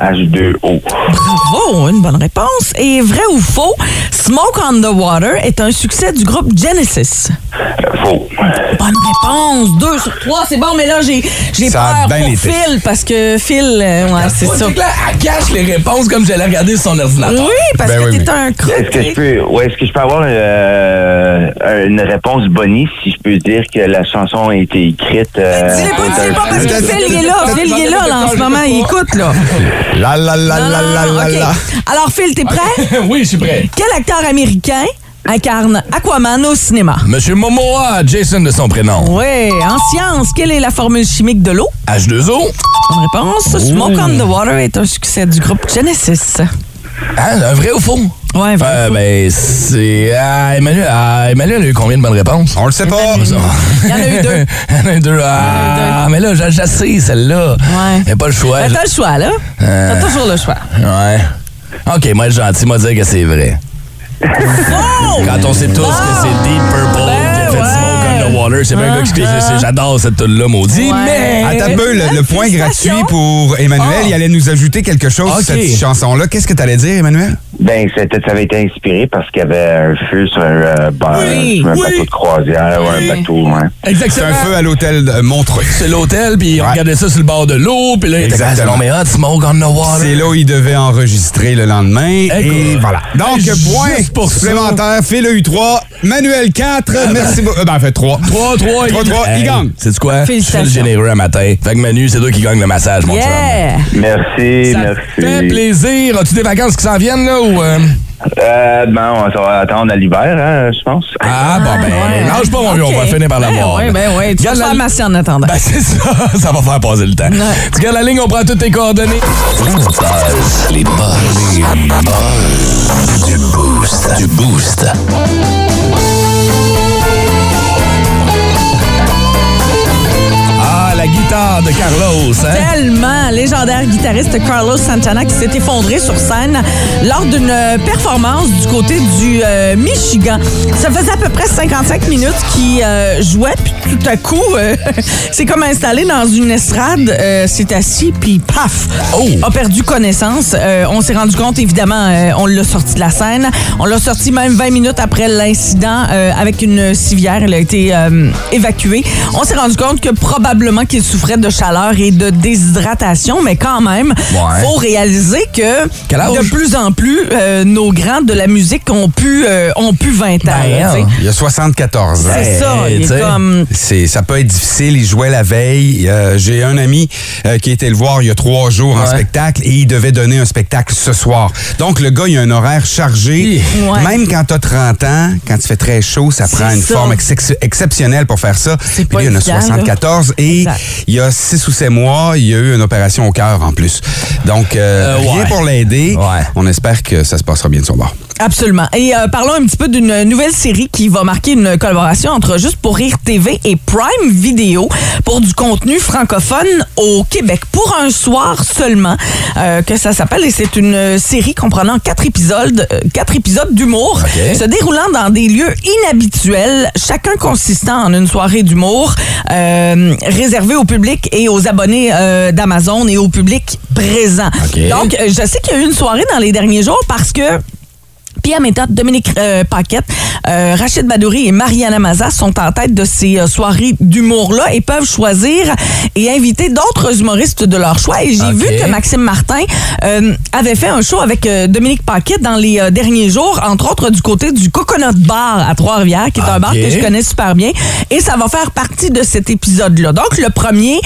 [SPEAKER 7] H2O.
[SPEAKER 3] Bravo, une bonne réponse. Et vrai ou faux, Smoke on the Water est un succès du groupe Genesis.
[SPEAKER 7] Euh, Faux.
[SPEAKER 3] Bonne réponse, deux sur trois, c'est bon, mais là, j'ai peur pour
[SPEAKER 2] été.
[SPEAKER 3] Phil, parce que Phil, euh, ouais, c'est ça.
[SPEAKER 1] là, elle cache les réponses comme j'allais regarder sur son ordinateur.
[SPEAKER 3] Oui, parce
[SPEAKER 2] Ben
[SPEAKER 3] que
[SPEAKER 2] oui,
[SPEAKER 3] t'es
[SPEAKER 2] mais-
[SPEAKER 3] un croc.
[SPEAKER 7] Est-ce que je peux, ouais, est-ce que je peux avoir euh, une réponse bonnie si je peux dire que la chanson a été écrite? euh,
[SPEAKER 3] Dis-le pas, dis-le pas, parce que? Phil, il est là. Phil, il est là, là, en ce moment, il écoute, là.
[SPEAKER 2] La la la
[SPEAKER 3] Non,
[SPEAKER 2] la la la la.
[SPEAKER 3] Alors, Phil, t'es prêt? (laughs)
[SPEAKER 1] oui, je suis prêt.
[SPEAKER 3] Quel acteur américain incarne Aquaman au cinéma?
[SPEAKER 1] Monsieur Momoa, Jason de son prénom.
[SPEAKER 3] Oui, en science, quelle est la formule chimique de l'eau?
[SPEAKER 1] H2O.
[SPEAKER 3] Bonne réponse. Smoke on the Water est un succès du groupe Genesis.
[SPEAKER 1] Hein, un vrai ou faux?
[SPEAKER 3] Ouais, vrai
[SPEAKER 1] Euh, ben, c'est. ah, Emmanuel, ah, Emmanuel a eu combien de bonnes réponses?
[SPEAKER 2] On le sait pas.
[SPEAKER 3] Il y en a eu deux.
[SPEAKER 1] Il y en a eu deux. (laughs) Ah, mais là, assez, celle-là.
[SPEAKER 3] Ouais.
[SPEAKER 1] Il a pas le choix.
[SPEAKER 3] Ben, t'as le choix, là.
[SPEAKER 1] Euh.
[SPEAKER 3] T'as toujours le choix.
[SPEAKER 1] Ouais. OK, moi, être gentil, moi, dire que c'est vrai. (laughs)
[SPEAKER 3] Oh!
[SPEAKER 1] Quand on sait tous que c'est Deep Purple
[SPEAKER 3] Ben
[SPEAKER 1] C'est bien
[SPEAKER 3] Ah.
[SPEAKER 1] c'est- J'adore cette tune-là, maudit.
[SPEAKER 3] Ouais.
[SPEAKER 1] Mais.
[SPEAKER 2] Attends un peu, le, le point gratuit pour Emmanuel,
[SPEAKER 1] Ah.
[SPEAKER 2] il allait nous ajouter quelque chose sur cette chanson-là. Qu'est-ce que tu allais dire, Emmanuel?
[SPEAKER 7] Ben, c'était- ça avait été inspiré parce qu'il y avait un feu sur un, euh, bar-
[SPEAKER 3] Oui,
[SPEAKER 7] sur un
[SPEAKER 1] oui.
[SPEAKER 7] bateau de croisière ou un bateau, ouais.
[SPEAKER 2] C'est
[SPEAKER 1] Exactement.
[SPEAKER 2] un feu à l'hôtel de Montreux.
[SPEAKER 1] C'est l'hôtel, puis on
[SPEAKER 2] Ouais.
[SPEAKER 1] regardait ça sur le bord de l'eau, puis là, il était
[SPEAKER 2] Exactement.
[SPEAKER 1] comme, mais hot, smoke on the water.
[SPEAKER 2] C'est là où il devait enregistrer le lendemain. Et voilà. Donc, point
[SPEAKER 1] pour
[SPEAKER 2] supplémentaire. Phil a eu 3, Manuel 4. Merci beaucoup. Euh, Ben, en fait, 3.
[SPEAKER 1] 3, 3,
[SPEAKER 2] 3, 3, il gagne.
[SPEAKER 1] C'est quoi? Je
[SPEAKER 3] Félicitations.
[SPEAKER 1] généreux un matin. Fait que Manu, c'est toi qui gagne le massage, mon chum.
[SPEAKER 3] Yeah!
[SPEAKER 7] Merci,
[SPEAKER 1] Ça
[SPEAKER 7] merci.
[SPEAKER 1] fait plaisir. As-tu des vacances qui s'en viennent, là, ou... euh?
[SPEAKER 7] Euh, ben, on ça va attendre à l'hiver, hein, je pense.
[SPEAKER 1] Ah, bon, ben,
[SPEAKER 3] ouais.
[SPEAKER 1] lâche pas, mon vieux, on va finir par l'avoir.
[SPEAKER 3] Ben, ouais, ben, ouais. Tu vas faire masser en attendant.
[SPEAKER 1] Ben, c'est ça. (laughs) Ça va faire passer le temps. Tu gardes la ligne, on prend toutes tes coordonnées.
[SPEAKER 8] Buzz, les buzz, les buzz du boost, du boost.
[SPEAKER 1] Guitare de Carlos, hein?
[SPEAKER 3] Tellement légendaire guitariste Carlos Santana qui s'est effondré sur scène lors d'une performance du côté du euh, Michigan. Ça faisait à peu près 55 minutes qu'il euh, jouait, puis tout à coup, euh, (laughs) c'est comme installé dans une estrade, euh, s'est assis, puis paf,
[SPEAKER 1] Oh!
[SPEAKER 3] a perdu connaissance. Euh, on s'est rendu compte, évidemment, euh, on l'a sorti de la scène. On l'a sorti même 20 minutes après l'incident euh, avec une civière. Elle a été euh, évacuée. On s'est rendu compte que probablement qu'il souffrait de chaleur et de déshydratation, mais quand même,
[SPEAKER 1] Ouais.
[SPEAKER 3] faut réaliser que de plus en plus, euh, nos grands de la musique ont pu, euh, ont pu 20 ans.
[SPEAKER 1] Ben.
[SPEAKER 2] Il y a 74 ans.
[SPEAKER 3] C'est ça,
[SPEAKER 1] Hey,
[SPEAKER 3] il est comme...
[SPEAKER 2] Ça peut être difficile. Il jouait la veille. Euh, j'ai un ami euh, qui était le voir il y a trois jours en spectacle et il devait donner un spectacle ce soir. Donc, le gars, il a un horaire chargé.
[SPEAKER 3] Ouais.
[SPEAKER 2] Même quand tu as 30 ans, quand il fait très chaud, ça prend une
[SPEAKER 3] ça.
[SPEAKER 2] forme ex- exceptionnelle pour faire ça. Puis lui, il en a
[SPEAKER 3] évident, là.
[SPEAKER 2] 74 et
[SPEAKER 3] Exact.
[SPEAKER 2] Il y a 6 ou 7 mois, il y a eu une opération au cœur en plus. Donc, euh,
[SPEAKER 1] Euh,
[SPEAKER 2] rien pour l'aider.
[SPEAKER 1] Ouais.
[SPEAKER 2] On espère que ça se passera bien de son bord.
[SPEAKER 3] Absolument. Et euh, parlons un petit peu d'une nouvelle série qui va marquer une collaboration entre Juste pour rire TV et Prime Video pour du contenu francophone au Québec pour un soir seulement euh, que ça s'appelle et c'est une série comprenant quatre épisodes euh, quatre épisodes d'humour se déroulant dans des lieux inhabituels chacun consistant en une soirée d'humour euh, réservée au public et aux abonnés euh, d'Amazon et au public présent. Donc je sais qu'il y a eu une soirée dans les derniers jours parce que Pierre Méthode, Dominique euh, Paquette, euh, Rachid Badouri et Mariana Maza sont en tête de ces euh, soirées d'humour-là et peuvent choisir et inviter d'autres humoristes de leur choix. Et j'ai vu que Maxime Martin euh, avait fait un show avec Dominique Paquette dans les derniers jours, entre autres du côté du Coconut Bar à Trois-Rivières, qui est un bar que je connais super bien. Et ça va faire partie de cet épisode-là. Donc, le premier,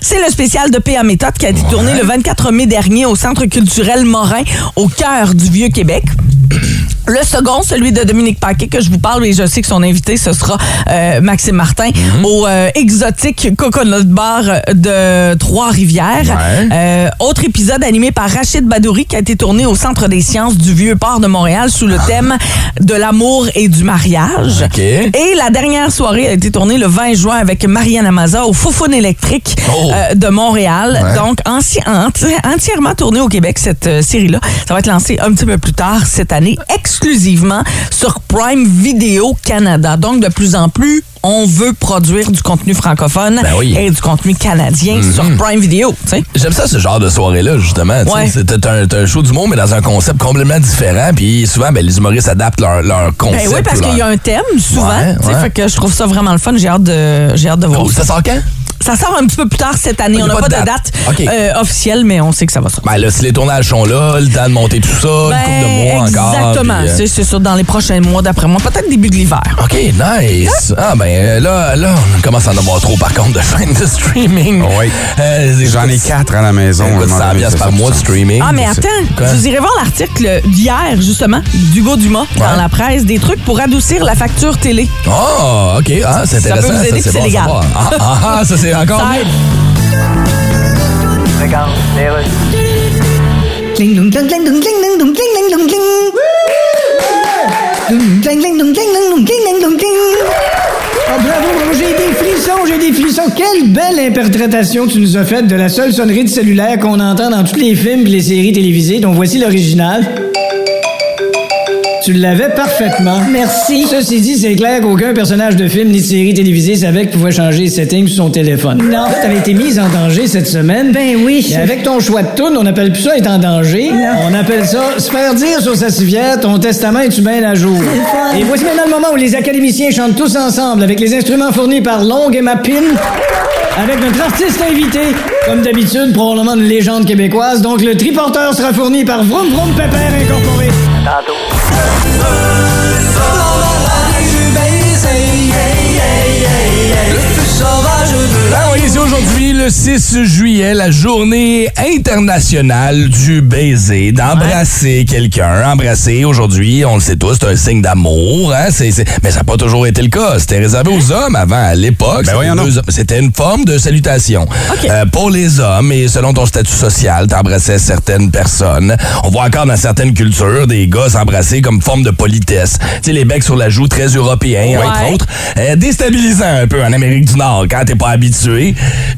[SPEAKER 3] c'est le spécial de P.A. Méthode qui a été tourné le 24 mai dernier au Centre culturel Morin, au cœur du Vieux-Québec. (clears throat) Le second, celui de Dominique Paquet, que je vous parle, et je sais que son invité, ce sera euh, Maxime Martin, au euh, exotique Coconut Bar de Trois-Rivières.
[SPEAKER 1] Ouais.
[SPEAKER 3] Euh, autre épisode animé par Rachid Badouri, qui a été tourné au Centre des sciences du Vieux-Port de Montréal sous le thème de l'amour et du mariage. Et la dernière soirée a été tournée le 20 juin avec Marianne Amaza au Foufoune électrique
[SPEAKER 1] Oh.
[SPEAKER 3] euh, de Montréal.
[SPEAKER 1] Ouais.
[SPEAKER 3] Donc, enti- enti- entièrement tournée au Québec, cette euh, série-là. Ça va être lancé un petit peu plus tard cette année, exclusivement sur Prime Video Canada. Donc, de plus en plus, on veut produire du contenu francophone
[SPEAKER 1] Ben oui.
[SPEAKER 3] et du contenu canadien sur Prime Video.
[SPEAKER 1] J'aime ça, ce genre de soirée-là, justement.
[SPEAKER 3] Ouais.
[SPEAKER 1] C'est- un, un show d'humour, mais dans un concept complètement différent. Puis souvent, ben, les humoristes adaptent leur, leur concept.
[SPEAKER 3] Ben oui, parce qu'il y a un thème, souvent.
[SPEAKER 1] Ouais, ouais.
[SPEAKER 3] Fait que je trouve ça vraiment le fun. J'ai hâte de, hâte de voir
[SPEAKER 1] Oh,
[SPEAKER 3] ça.
[SPEAKER 1] ça sort quand?
[SPEAKER 3] Ça sort un petit peu plus tard cette année. On n'a
[SPEAKER 1] pas
[SPEAKER 3] pas,
[SPEAKER 1] de date.
[SPEAKER 3] euh, officielle, mais on sait que ça va sortir.
[SPEAKER 1] Ben là, si les tournages sont là, le temps de monter tout ça, une couple de mois encore.
[SPEAKER 3] Ben, exactement.
[SPEAKER 1] puis, euh,
[SPEAKER 3] C'est c'est ça, dans les prochains mois, d'après moi. Peut-être début de l'hiver.
[SPEAKER 1] OK, nice. Ah, ben euh, là, là, on commence à en avoir trop, par contre, de chaînes de streaming.
[SPEAKER 2] Oui.
[SPEAKER 1] Euh,
[SPEAKER 2] J'en ai quatre à la maison.
[SPEAKER 1] Écoute,
[SPEAKER 2] À un moment
[SPEAKER 1] 100
[SPEAKER 2] donné,
[SPEAKER 1] piastres
[SPEAKER 2] c'est
[SPEAKER 1] par mois de streaming.
[SPEAKER 3] Ah, mais attends,
[SPEAKER 1] Quoi?
[SPEAKER 3] vous irez voir l'article d'hier, justement, d'Hugo Dumas, dans la presse, des trucs pour adoucir la facture télé.
[SPEAKER 1] Oh, OK. Ah, c'est
[SPEAKER 3] Ça peut
[SPEAKER 1] intéressant.
[SPEAKER 3] vous aider,
[SPEAKER 1] c'est
[SPEAKER 3] c'est
[SPEAKER 1] bon à
[SPEAKER 3] légal.
[SPEAKER 1] Ah, ah, ah, ça, c'est encore
[SPEAKER 3] Ça
[SPEAKER 1] mieux.
[SPEAKER 3] aide.
[SPEAKER 6] Cling dong clang clang dong cling dong dong cling dong dong cling. Dong clang clang dong cling dong dong cling dong dong cling. Oh, bravo, bravo, j'ai des frissons, j'ai des frissons. Quelle belle interprétation tu nous as faite de la seule sonnerie de cellulaire qu'on entend dans tous les films et les séries télévisées, dont voici l'original. Tu l'avais parfaitement.
[SPEAKER 5] Merci.
[SPEAKER 6] Ceci dit, c'est clair qu'aucun personnage de film ni de série télévisée savait qu'il pouvait changer les settings sur son téléphone.
[SPEAKER 5] Non.
[SPEAKER 6] Toi, t'avais été mise en danger cette semaine.
[SPEAKER 5] Ben oui.
[SPEAKER 6] Mais avec ton choix de tune, on appelle plus ça être en danger. On appelle ça se faire dire sur sa civière ton testament est-tu bien à jour? Et voici maintenant le moment où les académiciens chantent tous ensemble avec les instruments fournis par Long et Mapin. Avec notre artiste invité, comme d'habitude, probablement une légende québécoise. Donc le triporteur sera fourni par Vroom Vroom Pepper Incorporé.
[SPEAKER 1] Ah oui, aujourd'hui le 6 juillet, la journée internationale du baiser, d'embrasser quelqu'un. Embrasser aujourd'hui, on le sait tous, c'est un signe d'amour. Hein? c'est- c'est- Mais ça n'a pas toujours été le cas. C'était réservé aux hommes avant, à l'époque. C'était deux- C'était une forme de salutation. Euh, pour les hommes, et selon ton statut social, t'embrassais certaines personnes. On voit encore dans certaines cultures des gars s'embrasser comme forme de politesse. Tu sais, les becs sur la joue, très européens,
[SPEAKER 3] Ouais.
[SPEAKER 1] entre autres. Euh, déstabilisant un peu en Amérique du Nord quand t'es pas habitué.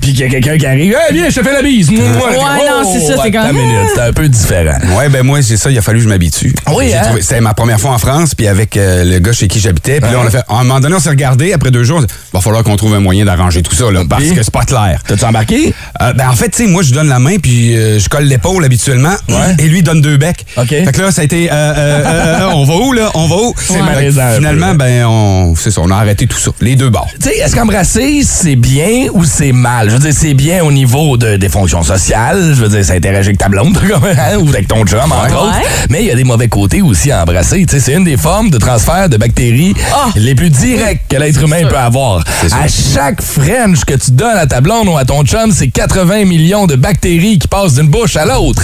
[SPEAKER 1] Puis qu'il y a quelqu'un qui arrive, hey, viens, je te fais la bise. Moi,
[SPEAKER 3] Ouais, non, c'est ça, c'est comme-
[SPEAKER 1] une minute, c'est un peu différent.
[SPEAKER 2] Ouais, ben moi, c'est ça, il a fallu que je m'habitue.
[SPEAKER 1] Oui, hein?
[SPEAKER 2] C'était ma première fois en France, puis avec euh, le gars chez qui j'habitais. Puis là, on a fait. À un moment donné, on s'est regardé, après deux jours, on a dit, va falloir qu'on trouve un moyen d'arranger tout ça, là, parce que c'est pas clair.
[SPEAKER 1] T'as-tu embarqué?
[SPEAKER 2] Euh, ben en fait, tu sais, moi je donne la main puis euh, je colle l'épaule habituellement et lui donne deux becs.
[SPEAKER 1] OK.
[SPEAKER 2] Fait que là, ça a été euh, euh, euh, euh, on va où là? On va où? (laughs)
[SPEAKER 1] Un
[SPEAKER 2] Finalement, ben on c'est ça, on a arrêté tout ça. Les deux bords.
[SPEAKER 1] Tu sais, est-ce qu'embrasser, c'est bien ou c'est mal? Je veux dire, c'est bien au niveau de, des fonctions sociales. Je veux dire, ça interagit avec ta blonde, (laughs) comme, hein, ou avec ton chum, entre
[SPEAKER 3] Ouais.
[SPEAKER 1] autres. Mais il y a des mauvais côtés aussi à embrasser. Tu sais, c'est une des formes de transfert de bactéries
[SPEAKER 3] Ah!
[SPEAKER 1] les plus directes que l'être humain peut avoir. À chaque French que tu donnes à ta blonde ou à ton chum, c'est 80 millions de bactéries qui passent d'une bouche à l'autre.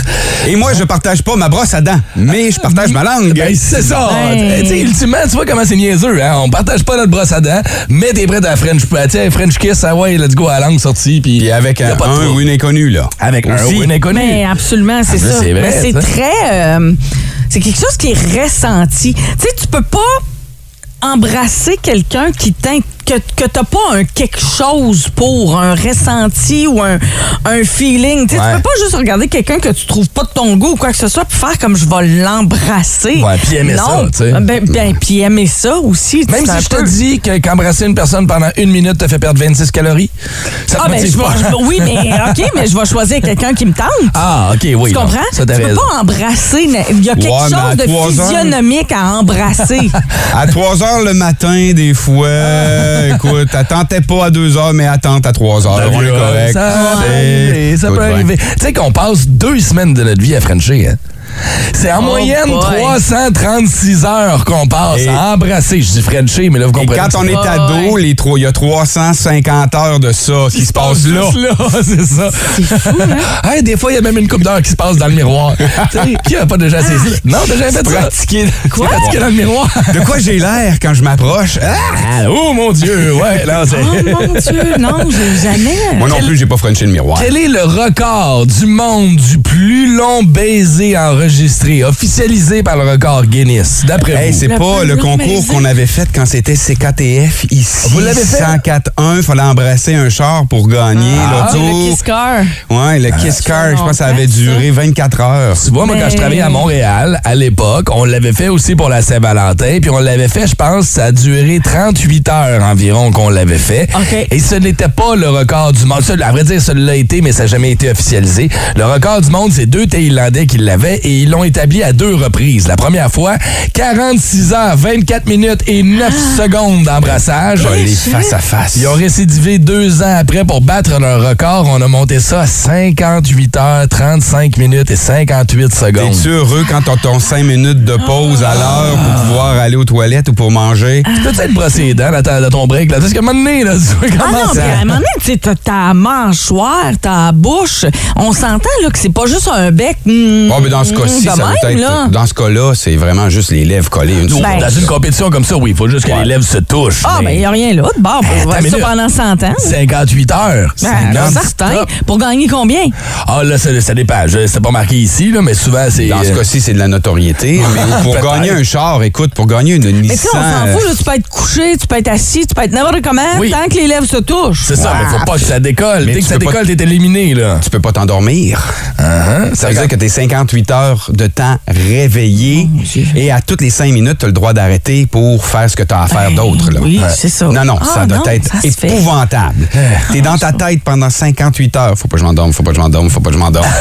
[SPEAKER 2] Et moi, je partage pas ma brosse à dents, mais je partage ma langue.
[SPEAKER 1] Ben, c'est ça. Tu sais, ultimement, tu vois comment c'est niaiseux, hein? On partage pas notre brosse à dents, mais t'es prêt à French, French kiss, ah ouais, let's go à la langue sortie, puis
[SPEAKER 2] Puis avec un,
[SPEAKER 1] pas de
[SPEAKER 2] un ou une inconnue, là.
[SPEAKER 1] Avec un ou une inconnue.
[SPEAKER 3] Mais absolument, c'est
[SPEAKER 1] Ah,
[SPEAKER 3] ça.
[SPEAKER 1] vrai,
[SPEAKER 3] Mais c'est très. euh, c'est quelque chose qui est ressenti. Tu sais, tu peux pas embrasser quelqu'un qui t'in- que, que t'as pas un quelque chose pour, un ressenti ou un, un feeling. Tu
[SPEAKER 1] Ouais.
[SPEAKER 3] tu peux pas juste regarder quelqu'un que tu trouves pas de ton goût ou quoi que ce soit puis faire comme je vais l'embrasser.
[SPEAKER 1] Ouais, puis aimer
[SPEAKER 3] non.
[SPEAKER 1] ça, tu.
[SPEAKER 3] Ben, ben, puis aimer ça aussi.
[SPEAKER 1] Même si je te dis que- qu'embrasser une personne pendant une minute te fait perdre 26 calories, ça te
[SPEAKER 3] Ah, ben,
[SPEAKER 1] motive pas.
[SPEAKER 3] vais- oui, mais (laughs) OK, mais je vais choisir quelqu'un qui me tente.
[SPEAKER 1] Ah, OK, oui.
[SPEAKER 3] Tu
[SPEAKER 1] non.
[SPEAKER 3] comprends?
[SPEAKER 1] Ça, t'as
[SPEAKER 3] tu peux
[SPEAKER 1] raison.
[SPEAKER 3] pas embrasser. Il y a quelque
[SPEAKER 2] Ouais,
[SPEAKER 3] chose de
[SPEAKER 2] heures-
[SPEAKER 3] physionomique à embrasser. (laughs)
[SPEAKER 2] À 3 heures le matin, des fois, (laughs) écoute, attendais pas à 2 heures, mais attente à 3 heures. On est correct.
[SPEAKER 1] Ça, peut
[SPEAKER 2] C'est-
[SPEAKER 1] arriver, ça peut arriver. Tu sais qu'on passe deux semaines de notre vie à Frencher, hein? C'est en
[SPEAKER 3] Oh
[SPEAKER 1] moyenne
[SPEAKER 3] boy.
[SPEAKER 1] 336 heures qu'on passe
[SPEAKER 2] Et-
[SPEAKER 1] à embrasser. Je dis Frencher, mais là, vous
[SPEAKER 2] Et
[SPEAKER 1] comprenez.
[SPEAKER 2] quand on est
[SPEAKER 3] Ouais,
[SPEAKER 2] ado,
[SPEAKER 3] ouais.
[SPEAKER 2] les trois- il y a 350 heures de ça qui se passe là. (laughs)
[SPEAKER 1] c'est ça. (laughs) Hey, des fois, il y a même une coupe d'heure qui se passe dans le miroir. (laughs) Qui a pas déjà saisi? Non, t'as jamais fait ça?
[SPEAKER 2] Pratiquer.
[SPEAKER 1] Quoi? Pratiquer dans le miroir.
[SPEAKER 2] De quoi j'ai l'air quand je m'approche? Ah!
[SPEAKER 1] Ah, oh mon Dieu, ouais, là, c'est...
[SPEAKER 3] oh mon Dieu, non, j'ai jamais.
[SPEAKER 2] Moi non plus, j'ai pas frenché le miroir.
[SPEAKER 1] Quel est le record du monde du plus long baiser enregistré, officialisé par le record Guinness, d'après
[SPEAKER 2] Hey,
[SPEAKER 1] vous?
[SPEAKER 2] c'est pas le concours qu'on avait fait quand c'était CKTF ici.
[SPEAKER 1] Vous l'avez fait?
[SPEAKER 2] 104.1, fallait embrasser un char pour gagner
[SPEAKER 3] Ah,
[SPEAKER 2] l'auto.
[SPEAKER 3] le kiss car.
[SPEAKER 2] Ouais, le Kiss Car, je pense que ça avait duré 24 heures.
[SPEAKER 1] Tu vois, moi, quand je travaillais à Montréal, à l'époque, on l'avait fait aussi pour la Saint-Valentin, puis on l'avait fait, je pense, ça a duré 38 heures environ qu'on l'avait fait.
[SPEAKER 3] OK.
[SPEAKER 1] Et ce n'était pas le record du monde. Ça, à vrai dire, ça l'a été, mais ça n'a jamais été officialisé. Le record du monde, c'est deux Thaïlandais qui l'avaient et ils l'ont établi à deux reprises. La première fois, 46 heures, 24 minutes et 9 secondes d'embrassage.
[SPEAKER 2] Vais aller face à face.
[SPEAKER 1] Ils ont récidivé deux ans après pour battre leur record. On a monté ça à 58 heures, 35 minutes et 58 secondes.
[SPEAKER 2] T'es-tu heureux quand t'as ton 5 minutes de pause à l'heure pour pouvoir aller aux toilettes ou pour manger?
[SPEAKER 1] Tu peux être brossé les dents dans, ton break? Là? Parce qu'à un moment donné, là, tu vois
[SPEAKER 3] Ah
[SPEAKER 1] comment
[SPEAKER 3] non,
[SPEAKER 1] ça...
[SPEAKER 3] à un moment donné, tu sais, t'as ta mâchoire, ta bouche. On s'entend là que c'est pas juste un bec. mm,
[SPEAKER 2] Bon, mais dans ce
[SPEAKER 3] mm, de
[SPEAKER 2] ça veut
[SPEAKER 3] même,
[SPEAKER 2] être.
[SPEAKER 3] là.
[SPEAKER 2] Dans ce cas-là, c'est vraiment juste les lèvres collées une
[SPEAKER 3] Ben,
[SPEAKER 1] Dans une compétition comme ça, oui, il faut juste que
[SPEAKER 2] Ouais.
[SPEAKER 1] les lèvres se touchent.
[SPEAKER 3] Ah, ben, il n'y a rien là. De bord, on va
[SPEAKER 1] attends une
[SPEAKER 3] ça pendant 100 ans.
[SPEAKER 1] 58 heures.
[SPEAKER 3] Ben, certain. Pour gagner combien?
[SPEAKER 1] Ah, là, ça, ça dépend. Je- C'est pas marqué ici, là, mais souvent, c'est...
[SPEAKER 2] Dans ce
[SPEAKER 1] euh,
[SPEAKER 2] cas-ci, c'est de la notoriété. (laughs) mais pour gagner un char, écoute, pour gagner une Nissan.
[SPEAKER 3] Mais tu sais, on s'en
[SPEAKER 2] euh,
[SPEAKER 3] fout, là, tu peux être couché, tu peux être assis, tu peux être n'importe comment,
[SPEAKER 1] Oui.
[SPEAKER 3] tant que les lèvres se touchent.
[SPEAKER 1] C'est ça, mais faut pas que ça décolle.
[SPEAKER 2] Mais
[SPEAKER 1] Dès que ça décolle, t'es éliminé, là.
[SPEAKER 2] tu peux pas t'endormir.
[SPEAKER 1] Uh-huh.
[SPEAKER 2] Ça veut dire que t'es 58 heures heures de temps réveillé et à toutes les cinq minutes, tu as le droit d'arrêter pour faire ce que tu as à faire d'autre. là.
[SPEAKER 3] oui, c'est ça.
[SPEAKER 2] Non, non,
[SPEAKER 3] Ah,
[SPEAKER 2] ça doit
[SPEAKER 3] non,
[SPEAKER 2] être
[SPEAKER 3] ça
[SPEAKER 2] épouvantable. Tu es dans ta tête pendant 58 heures. Faut pas que je m'endorme, faut pas que je m'endorme, faut pas que je m'endorme. (laughs)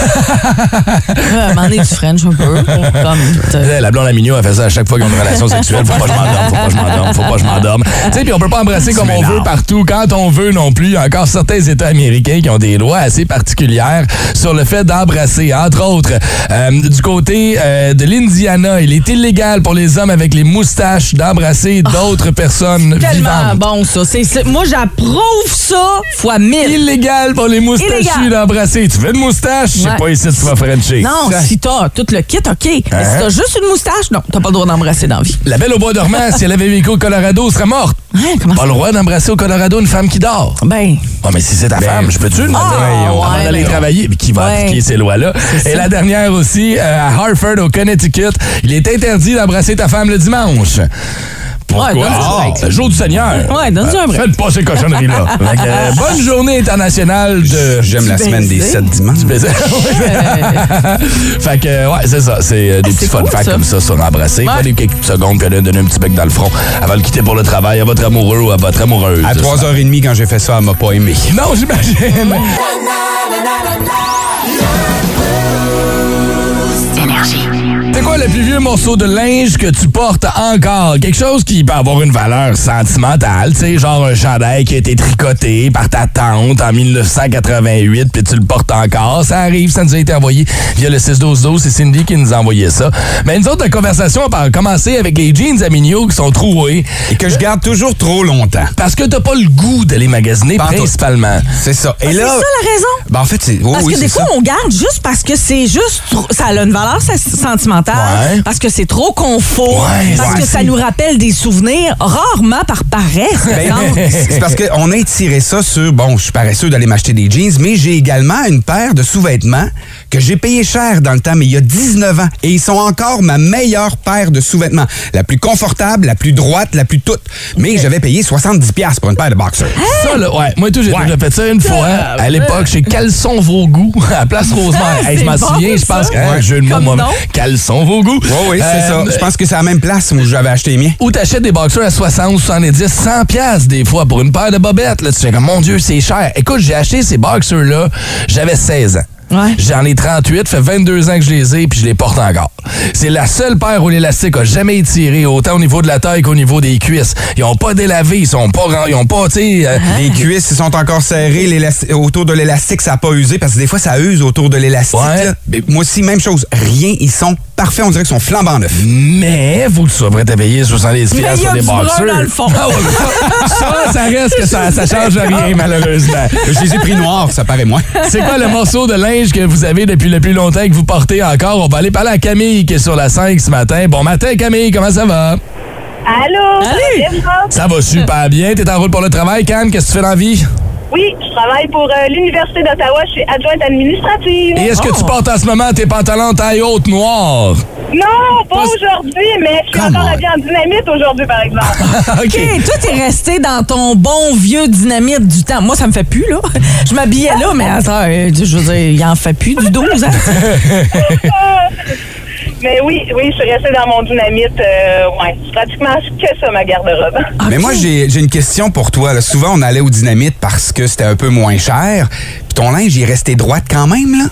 [SPEAKER 3] À un moment donné, tu French un peu. Comme, te-
[SPEAKER 1] La blonde à Mignot, elle fait ça à chaque fois qu'ils ont une relation sexuelle. Faut pas que je m'endorme, faut pas que je m'endorme, faut pas que je m'endorme. Tu sais, puis on peut pas embrasser comme on veut partout, quand on veut non plus. Il y a encore certains États américains qui ont des lois assez particulières sur le fait d'embrasser. Entre autres, euh, du côté euh, de l'Indiana, il est illégal pour les hommes avec les moustaches d'embrasser d'autres personnes
[SPEAKER 3] Tellement
[SPEAKER 1] vivantes.
[SPEAKER 3] bon, ça. C'est- c'est- moi, j'approuve ça fois mille.
[SPEAKER 1] Illégal pour les moustachus d'embrasser. Tu veux une moustache? C'est
[SPEAKER 3] Ouais.
[SPEAKER 1] pas ici que tu vas frencher.
[SPEAKER 3] Non,
[SPEAKER 1] Ça-
[SPEAKER 3] si t'as tout le kit, OK. Mais
[SPEAKER 1] Hein?
[SPEAKER 3] si t'as juste une moustache, non, t'as pas le droit d'embrasser dans la vie.
[SPEAKER 1] La belle au bois dormant, si elle avait vécu au Colorado, serait morte.
[SPEAKER 3] Hein, comment
[SPEAKER 1] Pas le droit d'embrasser au Colorado une femme qui dort.
[SPEAKER 3] Ben,
[SPEAKER 1] Ah, mais si c'est ta femme, je peux-tu demander
[SPEAKER 3] Ah,
[SPEAKER 1] avant
[SPEAKER 3] ouais,
[SPEAKER 1] d'aller
[SPEAKER 3] mais-
[SPEAKER 1] travailler? Mais qui va
[SPEAKER 3] Ouais.
[SPEAKER 1] appliquer ces lois-là?
[SPEAKER 3] C'est
[SPEAKER 1] Et
[SPEAKER 3] ça.
[SPEAKER 1] la dernière aussi, à Hartford, au Connecticut, il est interdit d'embrasser ta femme le dimanche. Pourquoi?
[SPEAKER 3] Ouais,
[SPEAKER 1] Ah, le jour du Seigneur.
[SPEAKER 3] Ouais, donne-lui un break.
[SPEAKER 1] Faites pas ces cochonneries-là. Euh, bonne journée internationale de...
[SPEAKER 2] J'aime la
[SPEAKER 3] Du
[SPEAKER 2] semaine des
[SPEAKER 3] baiser.
[SPEAKER 2] 7 dimanches.
[SPEAKER 1] baiser. fait que, euh, ouais, c'est ça. C'est euh, des petits fun
[SPEAKER 3] cool,
[SPEAKER 1] facts
[SPEAKER 3] ça.
[SPEAKER 1] comme ça sur embrasser.
[SPEAKER 3] Ouais.
[SPEAKER 1] Prenez quelques secondes puis allez donner un petit bec dans le front avant de quitter pour le travail à votre amoureux ou à votre amoureuse.
[SPEAKER 2] À 3h30, quand j'ai fait ça, elle m'a pas aimé.
[SPEAKER 1] Non, j'imagine.
[SPEAKER 4] Énergie.
[SPEAKER 1] C'est quoi le plus vieux morceau de linge que tu portes encore? Quelque chose qui peut avoir une valeur sentimentale, tu sais, genre un chandail qui a été tricoté par ta tante en 1988 puis tu le portes encore. Ça arrive, ça nous a été envoyé via le 61212. C'est Cindy qui nous a envoyé ça. Mais une autre la conversation a commencé avec les jeans à Mignot qui sont troués
[SPEAKER 2] Et que je garde toujours trop longtemps.
[SPEAKER 1] parce que t'as pas le goût d'aller magasiner principalement.
[SPEAKER 2] C'est ça. Et
[SPEAKER 3] c'est
[SPEAKER 2] là,
[SPEAKER 3] ça la raison?
[SPEAKER 2] ben, en fait, c'est. oh,
[SPEAKER 3] Parce
[SPEAKER 2] oui,
[SPEAKER 3] que des
[SPEAKER 2] c'est
[SPEAKER 3] fois,
[SPEAKER 2] ça.
[SPEAKER 3] on garde juste parce que c'est juste. trop- Ça a une valeur ça, sentimentale.
[SPEAKER 1] Ouais.
[SPEAKER 3] Parce que c'est trop confort.
[SPEAKER 1] Ouais,
[SPEAKER 3] parce
[SPEAKER 1] ouais,
[SPEAKER 3] que ça nous rappelle des souvenirs, rarement par paresse.
[SPEAKER 2] Ben, (laughs) c'est parce qu'on a étiré ça sur, bon, je suis paresseux d'aller m'acheter des jeans, mais j'ai également une paire de sous-vêtements que j'ai payé cher dans le temps, mais il y a 19 ans. Et ils sont encore ma meilleure paire de sous-vêtements. La plus confortable, la plus droite, la plus toute. Mais j'avais payé 70$ piastres pour une paire de boxers.
[SPEAKER 1] Ça, là, ouais. Moi, tout, j'ai
[SPEAKER 2] Ouais.
[SPEAKER 1] déjà fait ça une fois. À l'époque, chez Quels sont vos goûts? À Place Rosemère. Hey, je m'en
[SPEAKER 3] bon,
[SPEAKER 1] souviens, je pense que hein, jeu de mots, sont vos goûts?
[SPEAKER 2] Oui, oui, c'est
[SPEAKER 1] Euh,
[SPEAKER 2] ça. Je pense que c'est à la même place où j'avais acheté les miens.
[SPEAKER 1] Ou t'achètes des boxers à 60, 70, 100 pièces des fois pour une paire de bobettes. Là, tu fais comme, mon Dieu, c'est cher. Écoute, j'ai acheté ces boxers-là, j'avais 16 ans.
[SPEAKER 3] Ouais.
[SPEAKER 1] J'en ai 38, fait 22 ans que je les ai, puis je les porte encore. C'est la seule paire où l'élastique a jamais étiré, autant au niveau de la taille qu'au niveau des cuisses. Ils ont pas délavé, ils sont pas, ils ont pas, tu sais, euh,
[SPEAKER 2] Les cuisses ils sont encore serrées, autour de l'élastique, ça n'a pas usé, parce que des fois, ça use autour de l'élastique.
[SPEAKER 1] Ouais.
[SPEAKER 2] Moi aussi, même chose. Rien, ils sont parfaits, on dirait qu'ils sont flambant neufs.
[SPEAKER 1] Mais faut que tu sois prêt à payer 70
[SPEAKER 3] Mais
[SPEAKER 1] pièces
[SPEAKER 3] il y a
[SPEAKER 1] sur des boxers.
[SPEAKER 3] dans le fond.
[SPEAKER 1] Ah ouais, (laughs) ça, ça reste que ça, ça change rien, malheureusement.
[SPEAKER 2] Je les ai pris noirs, ça paraît moins.
[SPEAKER 1] C'est quoi le morceau de linge que vous avez depuis le plus longtemps et que vous portez encore? On va aller parler à Camille qui est sur la 5 ce matin. Bon matin, Camille, comment ça va?
[SPEAKER 9] Allô? ça vous?
[SPEAKER 1] Ça va super bien. T'es en route pour le travail, Cam? Qu'est-ce que tu fais dans la vie?
[SPEAKER 9] Oui, je travaille pour euh, l'Université d'Ottawa. Je suis adjointe administrative.
[SPEAKER 1] Et est-ce que tu portes en ce moment tes pantalons taille haute noire?
[SPEAKER 9] Non, pas
[SPEAKER 1] Pas-
[SPEAKER 9] aujourd'hui, mais je suis
[SPEAKER 2] Come
[SPEAKER 9] encore habillée en dynamite aujourd'hui, par exemple. (laughs)
[SPEAKER 1] OK.
[SPEAKER 3] OK, toi, t'es resté dans ton bon vieux dynamite du temps. Moi, ça me fait plus, là. Je m'habillais là, mais attends, euh, je veux dire, il en fait plus du 12 ans. (laughs) (laughs)
[SPEAKER 9] mais oui, oui, je suis restée dans mon dynamite. Euh, ouais, c'est pratiquement que ça, ma garde-robe.
[SPEAKER 2] Mais moi, j'ai j'ai une question pour toi. là. Souvent, on allait au dynamite parce que c'était un peu moins cher. Puis ton linge, il est resté droite quand même, là?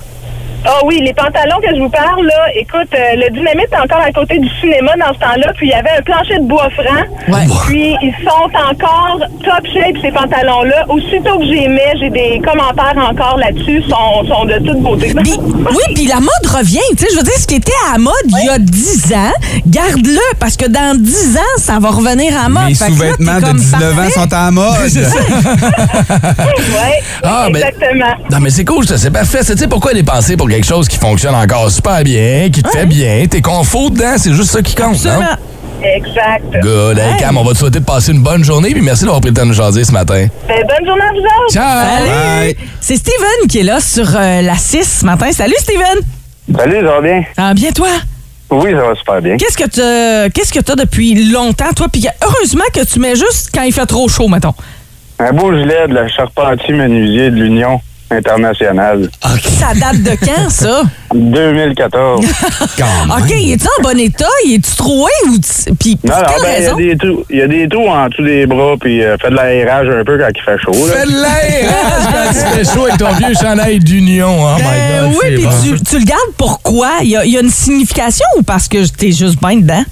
[SPEAKER 9] Ah oui, les pantalons que je vous parle, là, écoute, euh, le dynamite est encore à côté du cinéma dans ce temps-là, puis il y avait un plancher de bois franc.
[SPEAKER 3] Ouais.
[SPEAKER 9] Puis ils sont encore top shape, ces pantalons-là. Aussitôt que j'y mets, j'ai des commentaires encore là-dessus, sont, sont de toute beauté.
[SPEAKER 3] Oui, puis la mode revient. Tu sais, je veux dire, ce qui était à la mode il y a 10 ans, garde-le, parce que dans 10 ans, ça va revenir à la mode. Là,
[SPEAKER 2] sous-vêtements de
[SPEAKER 3] comme
[SPEAKER 2] 19 ans sont à la mode. (laughs) (laughs)
[SPEAKER 9] ouais,
[SPEAKER 1] Ah, ben-
[SPEAKER 9] exactement.
[SPEAKER 1] Non, mais c'est cool, ça, c'est parfait. Tu sais pourquoi dépenser pour quelque chose qui fonctionne encore super bien, qui te fait bien, t'es confort dedans, c'est juste ça qui compte, non?
[SPEAKER 9] Exact.
[SPEAKER 1] Good. Hey, Cam, on va te souhaiter de passer une bonne journée, puis merci d'avoir pris le temps de nous jaser ce matin.
[SPEAKER 9] Ben, bonne journée à vous autres.
[SPEAKER 1] Ciao!
[SPEAKER 2] Bye.
[SPEAKER 3] C'est Steven qui est là sur euh, la 6 ce matin. Salut, Steven.
[SPEAKER 7] Salut, ça va bien?
[SPEAKER 3] Ça va bien, toi?
[SPEAKER 7] Oui, ça va super bien.
[SPEAKER 3] Qu'est-ce que tu qu'est-ce que t'as depuis longtemps, toi? Puis heureusement que tu mets juste quand il fait trop chaud, mettons.
[SPEAKER 7] Un beau gilet de la charpentier menuisier de l'Union. International.
[SPEAKER 3] Ça date de quand, ça?
[SPEAKER 7] 2014. (laughs)
[SPEAKER 3] OK, il est-tu en bon état? Il est-tu troué ou... Puis
[SPEAKER 7] Non, non, ben, il y a des trous, il y a des trous en dessous des bras, puis euh, fait de l'aérage un peu quand il fait chaud. Là.
[SPEAKER 1] Fais de l'air! quand tu fais chaud avec ton vieux chandail d'union. Oh my
[SPEAKER 3] Ben
[SPEAKER 1] God,
[SPEAKER 3] oui, puis
[SPEAKER 1] bon.
[SPEAKER 3] tu, tu le gardes pourquoi? Il y a, il y a une signification ou parce que t'es juste bien dedans?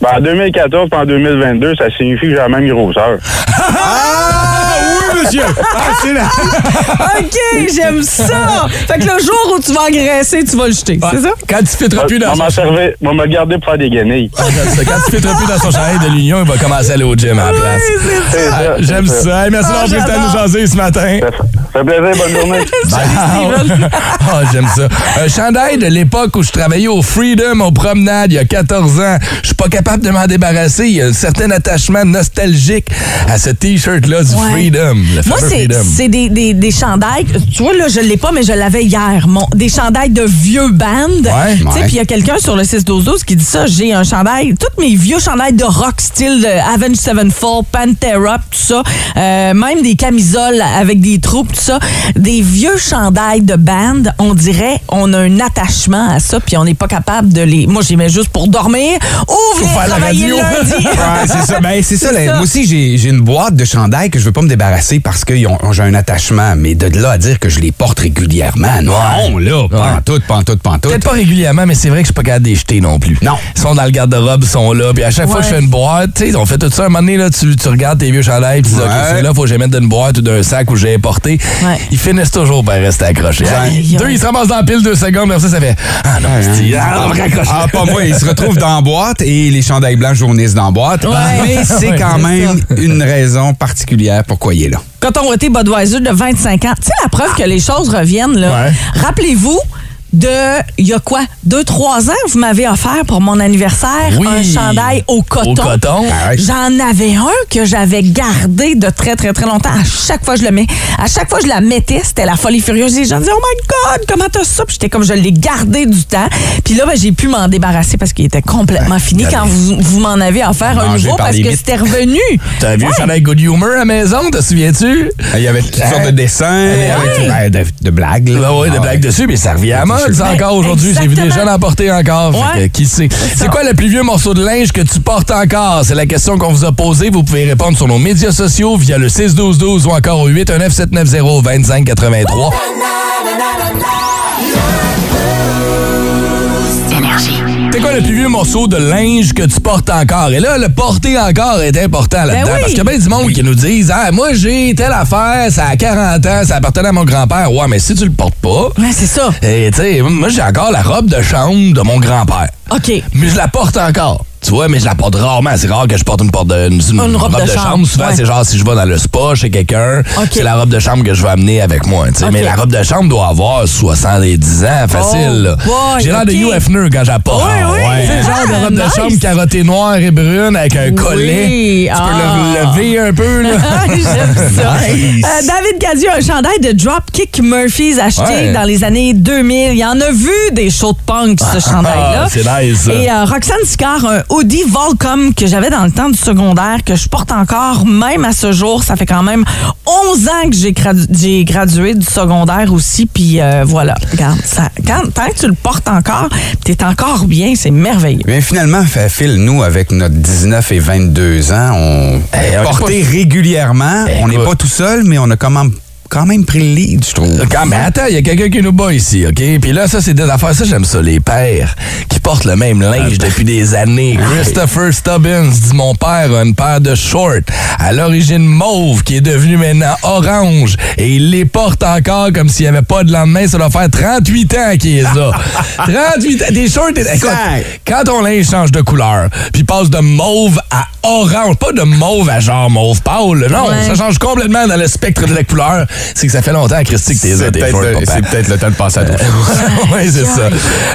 [SPEAKER 7] Ben, en 2014 puis en 2022, ça signifie que j'ai la même grosseur.
[SPEAKER 2] Ah monsieur! Ah, c'est là.
[SPEAKER 3] OK, j'aime ça! Fait que le jour où tu vas engraisser, tu vas le jeter, c'est ça?
[SPEAKER 1] Quand tu fitteras plus dans
[SPEAKER 7] On
[SPEAKER 1] son
[SPEAKER 7] m'a servi, on m'a gardé pour faire des guenilles.
[SPEAKER 1] Ah, c'est. Quand tu fitteras plus dans son chandail de l'union, il va commencer à aller au gym à la place.
[SPEAKER 7] C'est
[SPEAKER 1] Ah,
[SPEAKER 7] ça,
[SPEAKER 1] J'aime
[SPEAKER 7] c'est
[SPEAKER 1] ça. Hey, merci
[SPEAKER 3] Ah,
[SPEAKER 1] d'avoir pris le temps de nous jaser ce matin.
[SPEAKER 7] Ça fait plaisir, bonne journée. (laughs)
[SPEAKER 3] Steven. (laughs)
[SPEAKER 1] Ah, j'aime ça. Un chandail de l'époque où je travaillais au Freedom, aux promenades, il y a 14 ans. Je suis pas capable de m'en débarrasser. Il y a un certain attachement nostalgique à ce T-shirt-là du
[SPEAKER 3] Ouais.
[SPEAKER 1] Freedom.
[SPEAKER 3] Moi, c'est des, des, des chandails. Tu vois, là, je l'ai pas, mais je l'avais hier. Mon, des chandails de vieux bands.
[SPEAKER 1] Ouais,
[SPEAKER 3] Tu sais,
[SPEAKER 2] ouais.
[SPEAKER 3] Puis il y a quelqu'un sur le 6-12-12 qui dit ça. J'ai un chandail, tous mes vieux chandails de rock style de Avenged Sevenfold, Pantera, tout ça. Euh, même des camisoles avec des troupes, tout ça. Des vieux chandails de band, on dirait, on a un attachement à ça, puis on n'est pas capable de les. Moi, j'y mets juste pour dormir ou
[SPEAKER 1] faire la
[SPEAKER 3] travailler
[SPEAKER 1] radio. (laughs)
[SPEAKER 2] Ouais, c'est ça. Ben, c'est ça, (laughs) là.
[SPEAKER 3] ça.
[SPEAKER 2] Moi aussi, j'ai j'ai une boîte de chandails que je veux pas me débarrasser parce que j'ai un attachement. Mais de là à dire que je les porte régulièrement, non, là, pas en tout, pas en tout, pas en tout.
[SPEAKER 1] Peut-être pas régulièrement, mais c'est vrai que je suis pas capable de les jeter non plus.
[SPEAKER 2] Non.
[SPEAKER 1] Ils sont dans le garde-robe, ils sont là. Puis à chaque fois que je fais une boîte, tu sais, on fait tout ça. Un moment donné, là, tu, tu regardes tes vieux chandails, puis tu dis, OK, là, faut que je les mette dans une boîte ou d'un sac où j'ai porté.
[SPEAKER 3] Ouais.
[SPEAKER 1] Ils finissent toujours par rester accrochés. Deux, ils se ramassent dans la pile deux secondes, mais ça, ça fait Ah non, c'est ah, on va raccrocher.
[SPEAKER 2] Ah, pas moi. Ils se retrouvent dans la boîte et les chandails blancs jaunissent dans la boîte.
[SPEAKER 3] Ouais.
[SPEAKER 2] Mais c'est quand même une raison particulière pourquoi il est là.
[SPEAKER 3] Quand on était Budweiser de 25 ans, tu sais, la preuve que les choses reviennent, là.
[SPEAKER 1] Ouais.
[SPEAKER 3] Rappelez-vous de, il y a quoi, deux, trois ans, vous m'avez offert pour mon anniversaire
[SPEAKER 1] Oui.
[SPEAKER 3] un chandail au coton.
[SPEAKER 1] Au coton.
[SPEAKER 2] Ah.
[SPEAKER 3] J'en avais un que j'avais gardé de très, très, très longtemps. À chaque fois, je le mets. À chaque fois, je la mettais. C'était la folie furieuse. Les gens disaient, oh my God, comment t'as ça? Puis j'étais comme, je l'ai gardé du temps. Puis là, ben, j'ai pu m'en débarrasser parce qu'il était complètement fini quand vous, vous m'en avez offert un nouveau
[SPEAKER 2] par
[SPEAKER 3] parce que c'était revenu. (laughs)
[SPEAKER 1] T'as un vieux
[SPEAKER 3] Ouais.
[SPEAKER 1] chandail Good Humor à la maison, te souviens-tu?
[SPEAKER 2] Il y avait toutes sortes de dessins, avec, ben, de, de blagues. là.
[SPEAKER 1] Ouais, de
[SPEAKER 2] Ah
[SPEAKER 1] blagues dessus, mais ça revient à mode, encore aujourd'hui. J'ai vu des jeunes en porter encore. Fait
[SPEAKER 3] Ouais.
[SPEAKER 1] que, qui sait? C'est quoi le plus vieux morceau de linge que tu portes encore? C'est la question qu'on vous a posée. Vous pouvez répondre sur nos médias sociaux via le 61212 ou encore au 819-790-2583. C'est quoi le plus vieux morceau de linge que tu portes encore? Et là, le porter encore est important là-dedans.
[SPEAKER 3] Ben oui.
[SPEAKER 1] Parce qu'il y a bien du monde qui nous disent Ah, moi, j'ai telle affaire, ça a 40 ans, ça appartenait à mon grand-père. Ouais, mais si tu le portes pas,
[SPEAKER 3] Ouais, c'est ça.
[SPEAKER 1] et tu sais, moi, j'ai encore la robe de chambre de mon grand-père.
[SPEAKER 3] OK.
[SPEAKER 1] Mais je la porte encore. Tu vois, mais je la porte rarement. C'est rare que je porte une, porte de, une, une
[SPEAKER 3] robe de chambre.
[SPEAKER 1] Souvent,
[SPEAKER 3] Ouais.
[SPEAKER 1] c'est genre si je vais dans le spa chez quelqu'un, c'est la robe de chambre que je vais amener avec moi. tu. Mais la robe de chambre doit avoir 70 ans, facile. là.
[SPEAKER 3] Oh,
[SPEAKER 1] J'ai l'air de Hefner quand je la porte.
[SPEAKER 3] Oui, oui.
[SPEAKER 1] C'est genre de robe
[SPEAKER 3] Ah,
[SPEAKER 1] de chambre carottée noire et brune avec un collet.
[SPEAKER 3] Oui,
[SPEAKER 1] Tu
[SPEAKER 3] ah.
[SPEAKER 1] peux le lever un peu. Là. (laughs)
[SPEAKER 3] J'aime ça. (laughs)
[SPEAKER 1] Nice.
[SPEAKER 3] Euh, David Cadieux un chandail de Dropkick Murphys acheté
[SPEAKER 1] Ouais.
[SPEAKER 3] dans les années 2000. Il en a vu des shows de punk, ce chandail-là.
[SPEAKER 1] Ah, c'est nice.
[SPEAKER 3] Et euh, Roxane Sicard, un Audi Volcom que j'avais dans le temps du secondaire, que je porte encore, même à ce jour. Ça fait quand même 11 ans que j'ai gradu- j'ai gradué du secondaire aussi. Puis euh, voilà, regarde, ça, quand, tant que tu le portes encore, t'es encore bien, c'est merveilleux.
[SPEAKER 2] Bien, finalement, Phil, nous, avec notre 19 et 22 ans, on
[SPEAKER 1] Hey, on est
[SPEAKER 2] porté
[SPEAKER 1] pas-
[SPEAKER 2] régulièrement.
[SPEAKER 1] Eh,
[SPEAKER 2] on n'est pas tout seul, mais on a quand même, quand même pris le lead, je trouve.
[SPEAKER 1] Quand, mais attends, il y a quelqu'un qui nous bat ici, OK? Puis là, ça, c'est des affaires. Ça, j'aime ça. Les pères qui portent le même linge depuis des années. Christopher Stubbins dit Mon père a une paire de shorts à l'origine mauve qui est devenue maintenant orange et il les porte encore comme s'il n'y avait pas de lendemain. Ça doit faire 38 ans qu'il est là. (laughs) 38 ans. Des shorts. Écoute, quand ton linge change de couleur, puis passe de mauve à orange, pas de mauve à genre mauve pâle, non,
[SPEAKER 3] Ouais.
[SPEAKER 1] ça change complètement dans le spectre de la couleur. C'est que ça fait longtemps, Christy, que t'es là,
[SPEAKER 2] C'est peut-être le, temps de passer à toi. (laughs)
[SPEAKER 1] oui, c'est ça.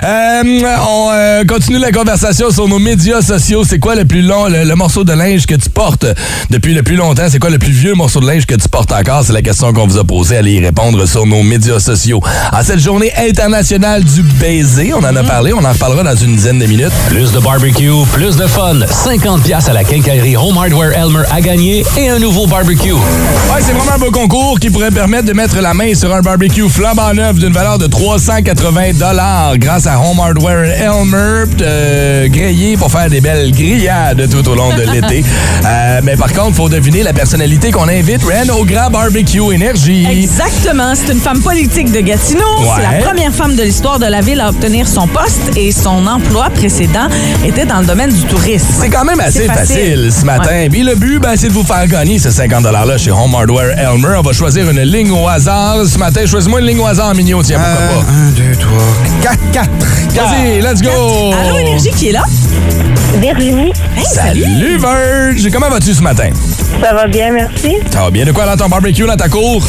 [SPEAKER 1] Euh, on euh, continue la conversation sur nos médias sociaux. C'est quoi le plus long, le, le morceau de linge que tu portes? Depuis le plus longtemps? C'est quoi le plus vieux morceau de linge que tu portes encore? C'est la question qu'on vous a posée. Allez y répondre sur nos médias sociaux. En cette journée internationale du baiser, on en a parlé, on en reparlera dans une dizaine de minutes.
[SPEAKER 8] Plus de barbecue, plus de fun. 50 pièces à la quincaillerie Home Hardware Elmer à gagner et un nouveau barbecue.
[SPEAKER 1] Ouais, c'est vraiment un beau concours qui pourrait permettre de mettre la main sur un barbecue flambant neuf d'une valeur de 380 grâce à Home Hardware Elmer, euh, grillé pour faire des belles grillades tout au long de l'été. (laughs) Euh, mais par contre, faut deviner la personnalité qu'on invite, Ren, au grand barbecue énergie.
[SPEAKER 3] Exactement. C'est une femme politique de Gatineau. C'est la première femme de l'histoire de la ville à obtenir son poste et son emploi précédent était dans le domaine du tourisme.
[SPEAKER 1] C'est quand même assez facile. ce matin. Puis le but, ben, c'est de vous faire gagner ce 50 $-là chez Home Hardware Elmer. On va choisir une ligne au hasard. Ce matin, choisis-moi une ligne au hasard, Mignon. Tiens, pourquoi pas?
[SPEAKER 2] 1, 2, 3, 4, 4.
[SPEAKER 1] Vas-y, let's go!
[SPEAKER 3] Allô, Énergie qui est là?
[SPEAKER 9] Virginie,
[SPEAKER 3] Hey,
[SPEAKER 1] Salut, Verge! Comment vas-tu ce matin?
[SPEAKER 9] ça va bien, merci.
[SPEAKER 1] Ça va bien? De quoi dans ton barbecue dans ta cour?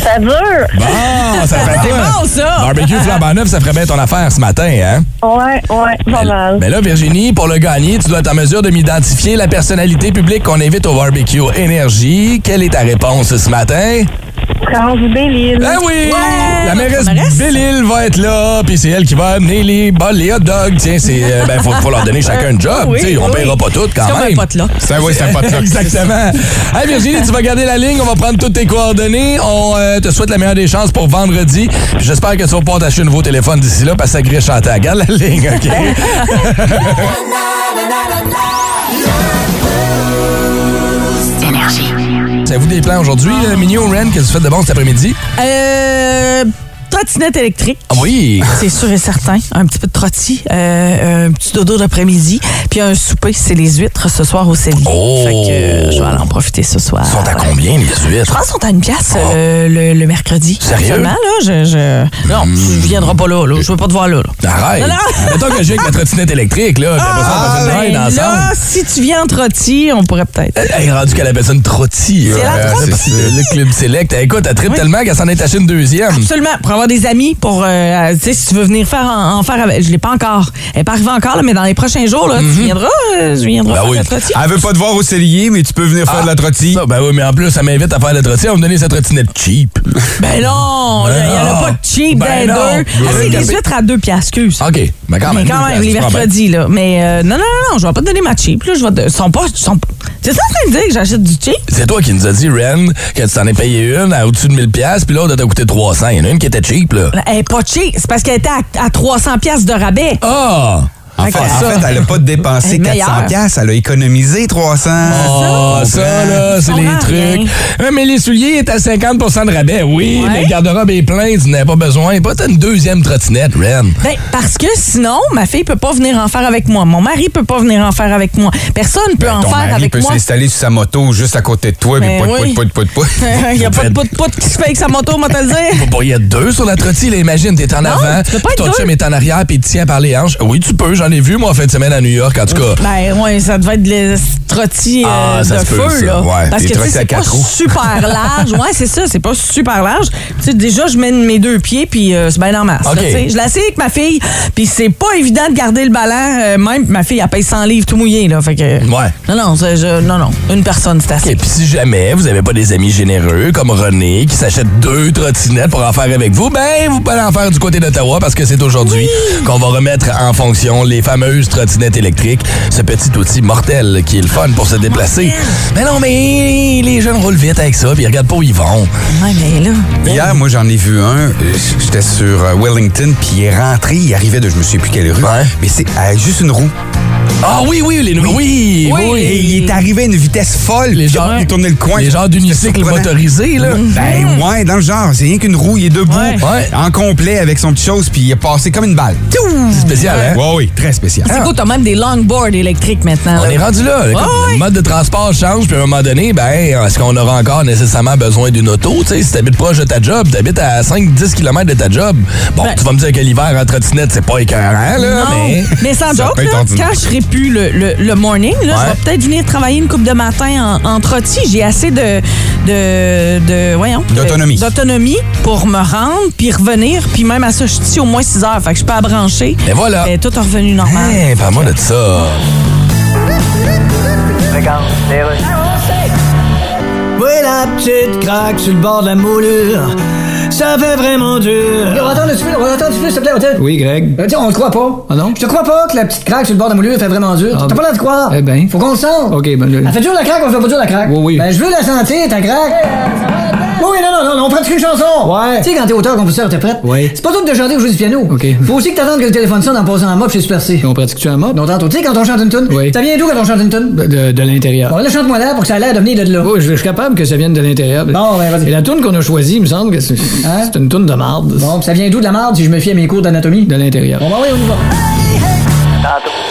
[SPEAKER 9] Ça dure.
[SPEAKER 1] Bon, ça (laughs) ferait
[SPEAKER 3] C'est bon, ça!
[SPEAKER 1] Barbecue flambant neuf, ça ferait bien ton affaire ce matin, hein?
[SPEAKER 9] Ouais, ouais, pas mal.
[SPEAKER 1] Mais là, Virginie, pour le gagner, tu dois être en mesure de m'identifier la personnalité publique qu'on invite au barbecue Énergie. Quelle est ta réponse ce matin?
[SPEAKER 9] France Belle-Île.
[SPEAKER 1] Ben oui! la mairesse
[SPEAKER 3] mairesse.
[SPEAKER 1] Belle-Île va être là, puis c'est elle qui va amener les bols, les hot dogs. Tiens, c'est, euh, ben, faut, faut leur donner chacun un job.
[SPEAKER 3] Oui,
[SPEAKER 1] tu sais, on
[SPEAKER 3] oui,
[SPEAKER 1] paiera pas tout quand
[SPEAKER 3] C'est
[SPEAKER 1] même.
[SPEAKER 3] un pote là.
[SPEAKER 2] C'est oui, c'est un pote (laughs)
[SPEAKER 1] Exactement. Hey Virginie, tu vas garder la ligne. On va prendre toutes tes coordonnées. On euh, te souhaite la meilleure des chances pour vendredi. J'espère que tu vas pouvoir t'acheter un nouveau téléphone d'ici là parce que ça grille chanter. Garde la ligne, OK? (laughs) (laughs) Avez-vous des plans aujourd'hui, Mignon, Ren? Qu'est-ce que tu fais de bon cet après-midi?
[SPEAKER 3] Euh, trottinette électrique.
[SPEAKER 1] Ah oui!
[SPEAKER 3] C'est sûr et certain. Un petit peu de trotti, euh, un petit dodo d'après-midi, puis un souper, c'est les huîtres ce soir au Céline.
[SPEAKER 1] Oh!
[SPEAKER 3] Fait que euh, je vais aller en profiter ce soir.
[SPEAKER 1] Ils sont à combien, les
[SPEAKER 3] Je
[SPEAKER 1] huîtres?
[SPEAKER 3] pense qu'ils sont à une pièce euh, le, le mercredi.
[SPEAKER 1] Sérieux?
[SPEAKER 3] Seulement, là, je, je- Non, tu viendras pas là, là. Je veux pas te voir là. là.
[SPEAKER 1] Arrête! Mettons que j'ai avec la trottinette électrique, là. Une ride
[SPEAKER 3] ben
[SPEAKER 1] ensemble.
[SPEAKER 3] là, si tu viens en trotti, on pourrait peut-être.
[SPEAKER 1] Elle est rendue qu'elle appelle ça une trottie.
[SPEAKER 3] C'est la
[SPEAKER 1] Euh,
[SPEAKER 3] trottie.
[SPEAKER 1] c'est Le club select. Écoute, elle tripe
[SPEAKER 3] Oui.
[SPEAKER 1] tellement qu'elle s'en est acheté une deuxième.
[SPEAKER 3] Absolument. Pour avoir des amis, pour, euh, tu sais, si tu veux venir faire en, en faire avec. Je l'ai pas encore. Elle n'est pas arrivée encore, là, mais dans les prochains jours, là, tu viendras, euh, tu viendras
[SPEAKER 1] Ben
[SPEAKER 3] faire
[SPEAKER 1] oui.
[SPEAKER 3] la trotti.
[SPEAKER 2] Elle veut pas te voir au cellier, mais tu peux venir faire de la trottie.
[SPEAKER 1] Ça, ben oui, mais en plus, elle m'invite à faire la trottie. Elle va me donner sa trottinette cheap. (laughs)
[SPEAKER 3] Ben non,
[SPEAKER 1] Ben
[SPEAKER 3] il n'y en a pas de cheap
[SPEAKER 1] Ben
[SPEAKER 3] les deux. Ah, c'est
[SPEAKER 1] Ben
[SPEAKER 3] les huîtres à deux piastres, excuse.
[SPEAKER 1] OK. Mais quand même.
[SPEAKER 3] Mais quand même, les mercredis, là. Mais euh, non, non, non, non, je vais pas te donner ma cheap, là. Je vais te... sont pas. Sont... C'est ça en train de dire que j'achète du cheap?
[SPEAKER 1] C'est toi qui nous as dit, Ren, que tu t'en es payé une à au-dessus de 1000$, puis l'autre, elle t'a coûté 300. Il y en a une qui était cheap, là.
[SPEAKER 3] Elle est pas cheap. C'est parce qu'elle était à, à 300 piastres de rabais.
[SPEAKER 1] Ah!
[SPEAKER 2] En
[SPEAKER 3] Fait
[SPEAKER 2] en elle a pas dépensé
[SPEAKER 3] Elle est meilleure.
[SPEAKER 2] 400 pièces, elle a économisé 300.
[SPEAKER 1] Ah, ça, là, c'est les trucs.
[SPEAKER 3] rien.
[SPEAKER 1] Mais les souliers est à 50% de rabais, oui,
[SPEAKER 3] Ouais.
[SPEAKER 1] mais le garde-robe est plein, tu n'as pas besoin. Pas t'as une deuxième trottinette, Ren.
[SPEAKER 3] Ben, parce que sinon, ma fille peut pas venir en faire avec moi. Mon mari peut pas venir en faire avec moi. Personne peut en
[SPEAKER 2] Ben, Ton
[SPEAKER 3] faire
[SPEAKER 2] mari
[SPEAKER 3] avec
[SPEAKER 2] peut
[SPEAKER 3] moi.
[SPEAKER 2] s'installer sur sa moto juste à côté de toi, puis
[SPEAKER 3] Ben
[SPEAKER 2] pout,
[SPEAKER 3] oui.
[SPEAKER 2] pout, pout, pout, pout. (laughs)
[SPEAKER 3] Il n'y a pas de pout-pout qui se fait avec sa moto, moi te le dire.
[SPEAKER 1] Bon, il y a deux sur la trottie, là. Imagine, t'es en
[SPEAKER 3] Non,
[SPEAKER 1] avant,
[SPEAKER 3] tu peux pas
[SPEAKER 1] puis
[SPEAKER 3] être
[SPEAKER 1] ton
[SPEAKER 3] deux.
[SPEAKER 1] chum est en arrière, puis il tient par les hanches. Oui, tu peux, j'en ai vu, moi, en fin de semaine à New York, en tout cas.
[SPEAKER 3] Ben ouais, ça devait être les trottis euh,
[SPEAKER 1] Ah, ça
[SPEAKER 3] de
[SPEAKER 1] peut,
[SPEAKER 3] feu, là.
[SPEAKER 1] Ouais,
[SPEAKER 3] Parce
[SPEAKER 1] des
[SPEAKER 3] que tu sais, c'est pas
[SPEAKER 1] roues.
[SPEAKER 3] super (laughs) large. Ouais, c'est ça, c'est pas super large. Tu sais, déjà, je mène mes deux pieds, puis euh, c'est bien en masse. là,
[SPEAKER 1] OK.
[SPEAKER 3] tu sais. je essayé avec ma fille, puis c'est pas évident de garder le ballon. euh, même ma fille, elle paye 100 livres tout mouillé, là. Fait que.
[SPEAKER 1] Ouais.
[SPEAKER 3] Non, non, je- non, non. Une personne, c'est assez.
[SPEAKER 1] Et puis si jamais vous n'avez pas des amis généreux comme René qui s'achète deux trottinettes pour en faire avec vous, ben vous pouvez en faire du côté d'Ottawa parce que c'est aujourd'hui qu'on va remettre en fonction les fameuses trottinettes électriques, ce petit outil mortel qui est le fun pour se déplacer. Mais non, mais les jeunes roulent vite avec ça, puis ils regardent pas où ils vont.
[SPEAKER 3] Ouais, mais là.
[SPEAKER 2] Hier, moi, j'en ai vu un. J'étais sur euh, Wellington, puis il est rentré. Il arrivait de je me sais plus quelle rue.
[SPEAKER 1] Ouais.
[SPEAKER 2] Mais c'est euh, juste une roue.
[SPEAKER 1] Ah oui, oui, les oui, oui, oui.
[SPEAKER 2] Et il est arrivé à une vitesse folle.
[SPEAKER 1] Les gens-
[SPEAKER 2] il tournait le coin.
[SPEAKER 1] Les genres d'unicycles
[SPEAKER 2] surprenant.
[SPEAKER 1] motorisés, là.
[SPEAKER 2] Ben ouais, dans le genre. C'est rien qu'une roue. Il est debout,
[SPEAKER 3] Ouais.
[SPEAKER 1] Ouais.
[SPEAKER 2] en complet avec son petit chose, puis il est passé comme une balle.
[SPEAKER 1] C'est spécial, hein?
[SPEAKER 2] Ouais, oui, très spécial.
[SPEAKER 3] C'est cool, t'as même des longboards électriques maintenant.
[SPEAKER 1] On
[SPEAKER 3] là?
[SPEAKER 1] est rendu là.
[SPEAKER 3] Ouais.
[SPEAKER 1] Le mode de transport change, puis à un moment donné, ben, est-ce qu'on aura encore nécessairement besoin d'une auto? Tu sais, si t'habites proche de ta job, t'habites à 5-10 km de ta job. Bon,
[SPEAKER 3] Ben-
[SPEAKER 1] tu vas me dire que l'hiver en trottinette, c'est pas écœurant, là,
[SPEAKER 3] Non,
[SPEAKER 1] mais.
[SPEAKER 3] mais sans joke, là, quand je serai plus le, le, le morning, là,
[SPEAKER 1] Ouais.
[SPEAKER 3] je vais peut-être venir travailler une coupe de matin en, en trottis. J'ai assez de, de, de voyons,
[SPEAKER 2] D'autonomie.
[SPEAKER 3] d'autonomie pour me rendre, puis revenir, puis même à ça, je suis au moins 6 heures, fait que je peux à brancher.
[SPEAKER 1] Et voilà.
[SPEAKER 3] Et tout est revenu normal.
[SPEAKER 1] Hey, parle-moi de ça.
[SPEAKER 6] Oui, la petite craque sur le bord de la moulure. Ça fait vraiment dur. On attend un petit peu, on attend un petit peu, s'il te plaît, hôtel. Oui, Greg. Euh, tiens, on le croit pas. Ah non? Je te crois pas que la petite craque sur le bord de la moulure fait vraiment dur. T'as pas l'air de croire. Eh ben. Faut qu'on le sente. OK, ben. Elle fait dur la craque, on fait pas dur la craque? Oui, oui. Ben, je veux la sentir, ta craque. Oui, oui, non, non, une chanson!
[SPEAKER 10] Ouais.
[SPEAKER 6] Tu sais, quand t'es auteur, compositeur, t'es prête?
[SPEAKER 10] Oui.
[SPEAKER 6] C'est pas tout de chanter ou jouer du piano.
[SPEAKER 10] OK.
[SPEAKER 6] Faut aussi que t'attendes que le téléphone sonne en posant en mode chez Super C.
[SPEAKER 10] On pratique-tu un mot?
[SPEAKER 6] Non, tantôt. Tu sais, quand on chante une tune?
[SPEAKER 10] Oui.
[SPEAKER 6] Ça vient d'où quand on chante une tune?
[SPEAKER 10] De, de, de l'intérieur.
[SPEAKER 6] Bon, là, chante-moi là pour que ça a l'air de venir de là.
[SPEAKER 10] Oh, je, suis capable que ça vienne de l'intérieur.
[SPEAKER 6] Bon, ben, vas-y.
[SPEAKER 10] Et la toune qu'on a choisie, il me semble que c'est
[SPEAKER 6] Hein?
[SPEAKER 10] c'est une toune de marde.
[SPEAKER 6] Bon, ça vient d'où de la marde si je me fie à mes cours d'anatomie?
[SPEAKER 10] De l'intérieur.
[SPEAKER 6] Bon, bah oui, on y va.
[SPEAKER 7] Tantôt.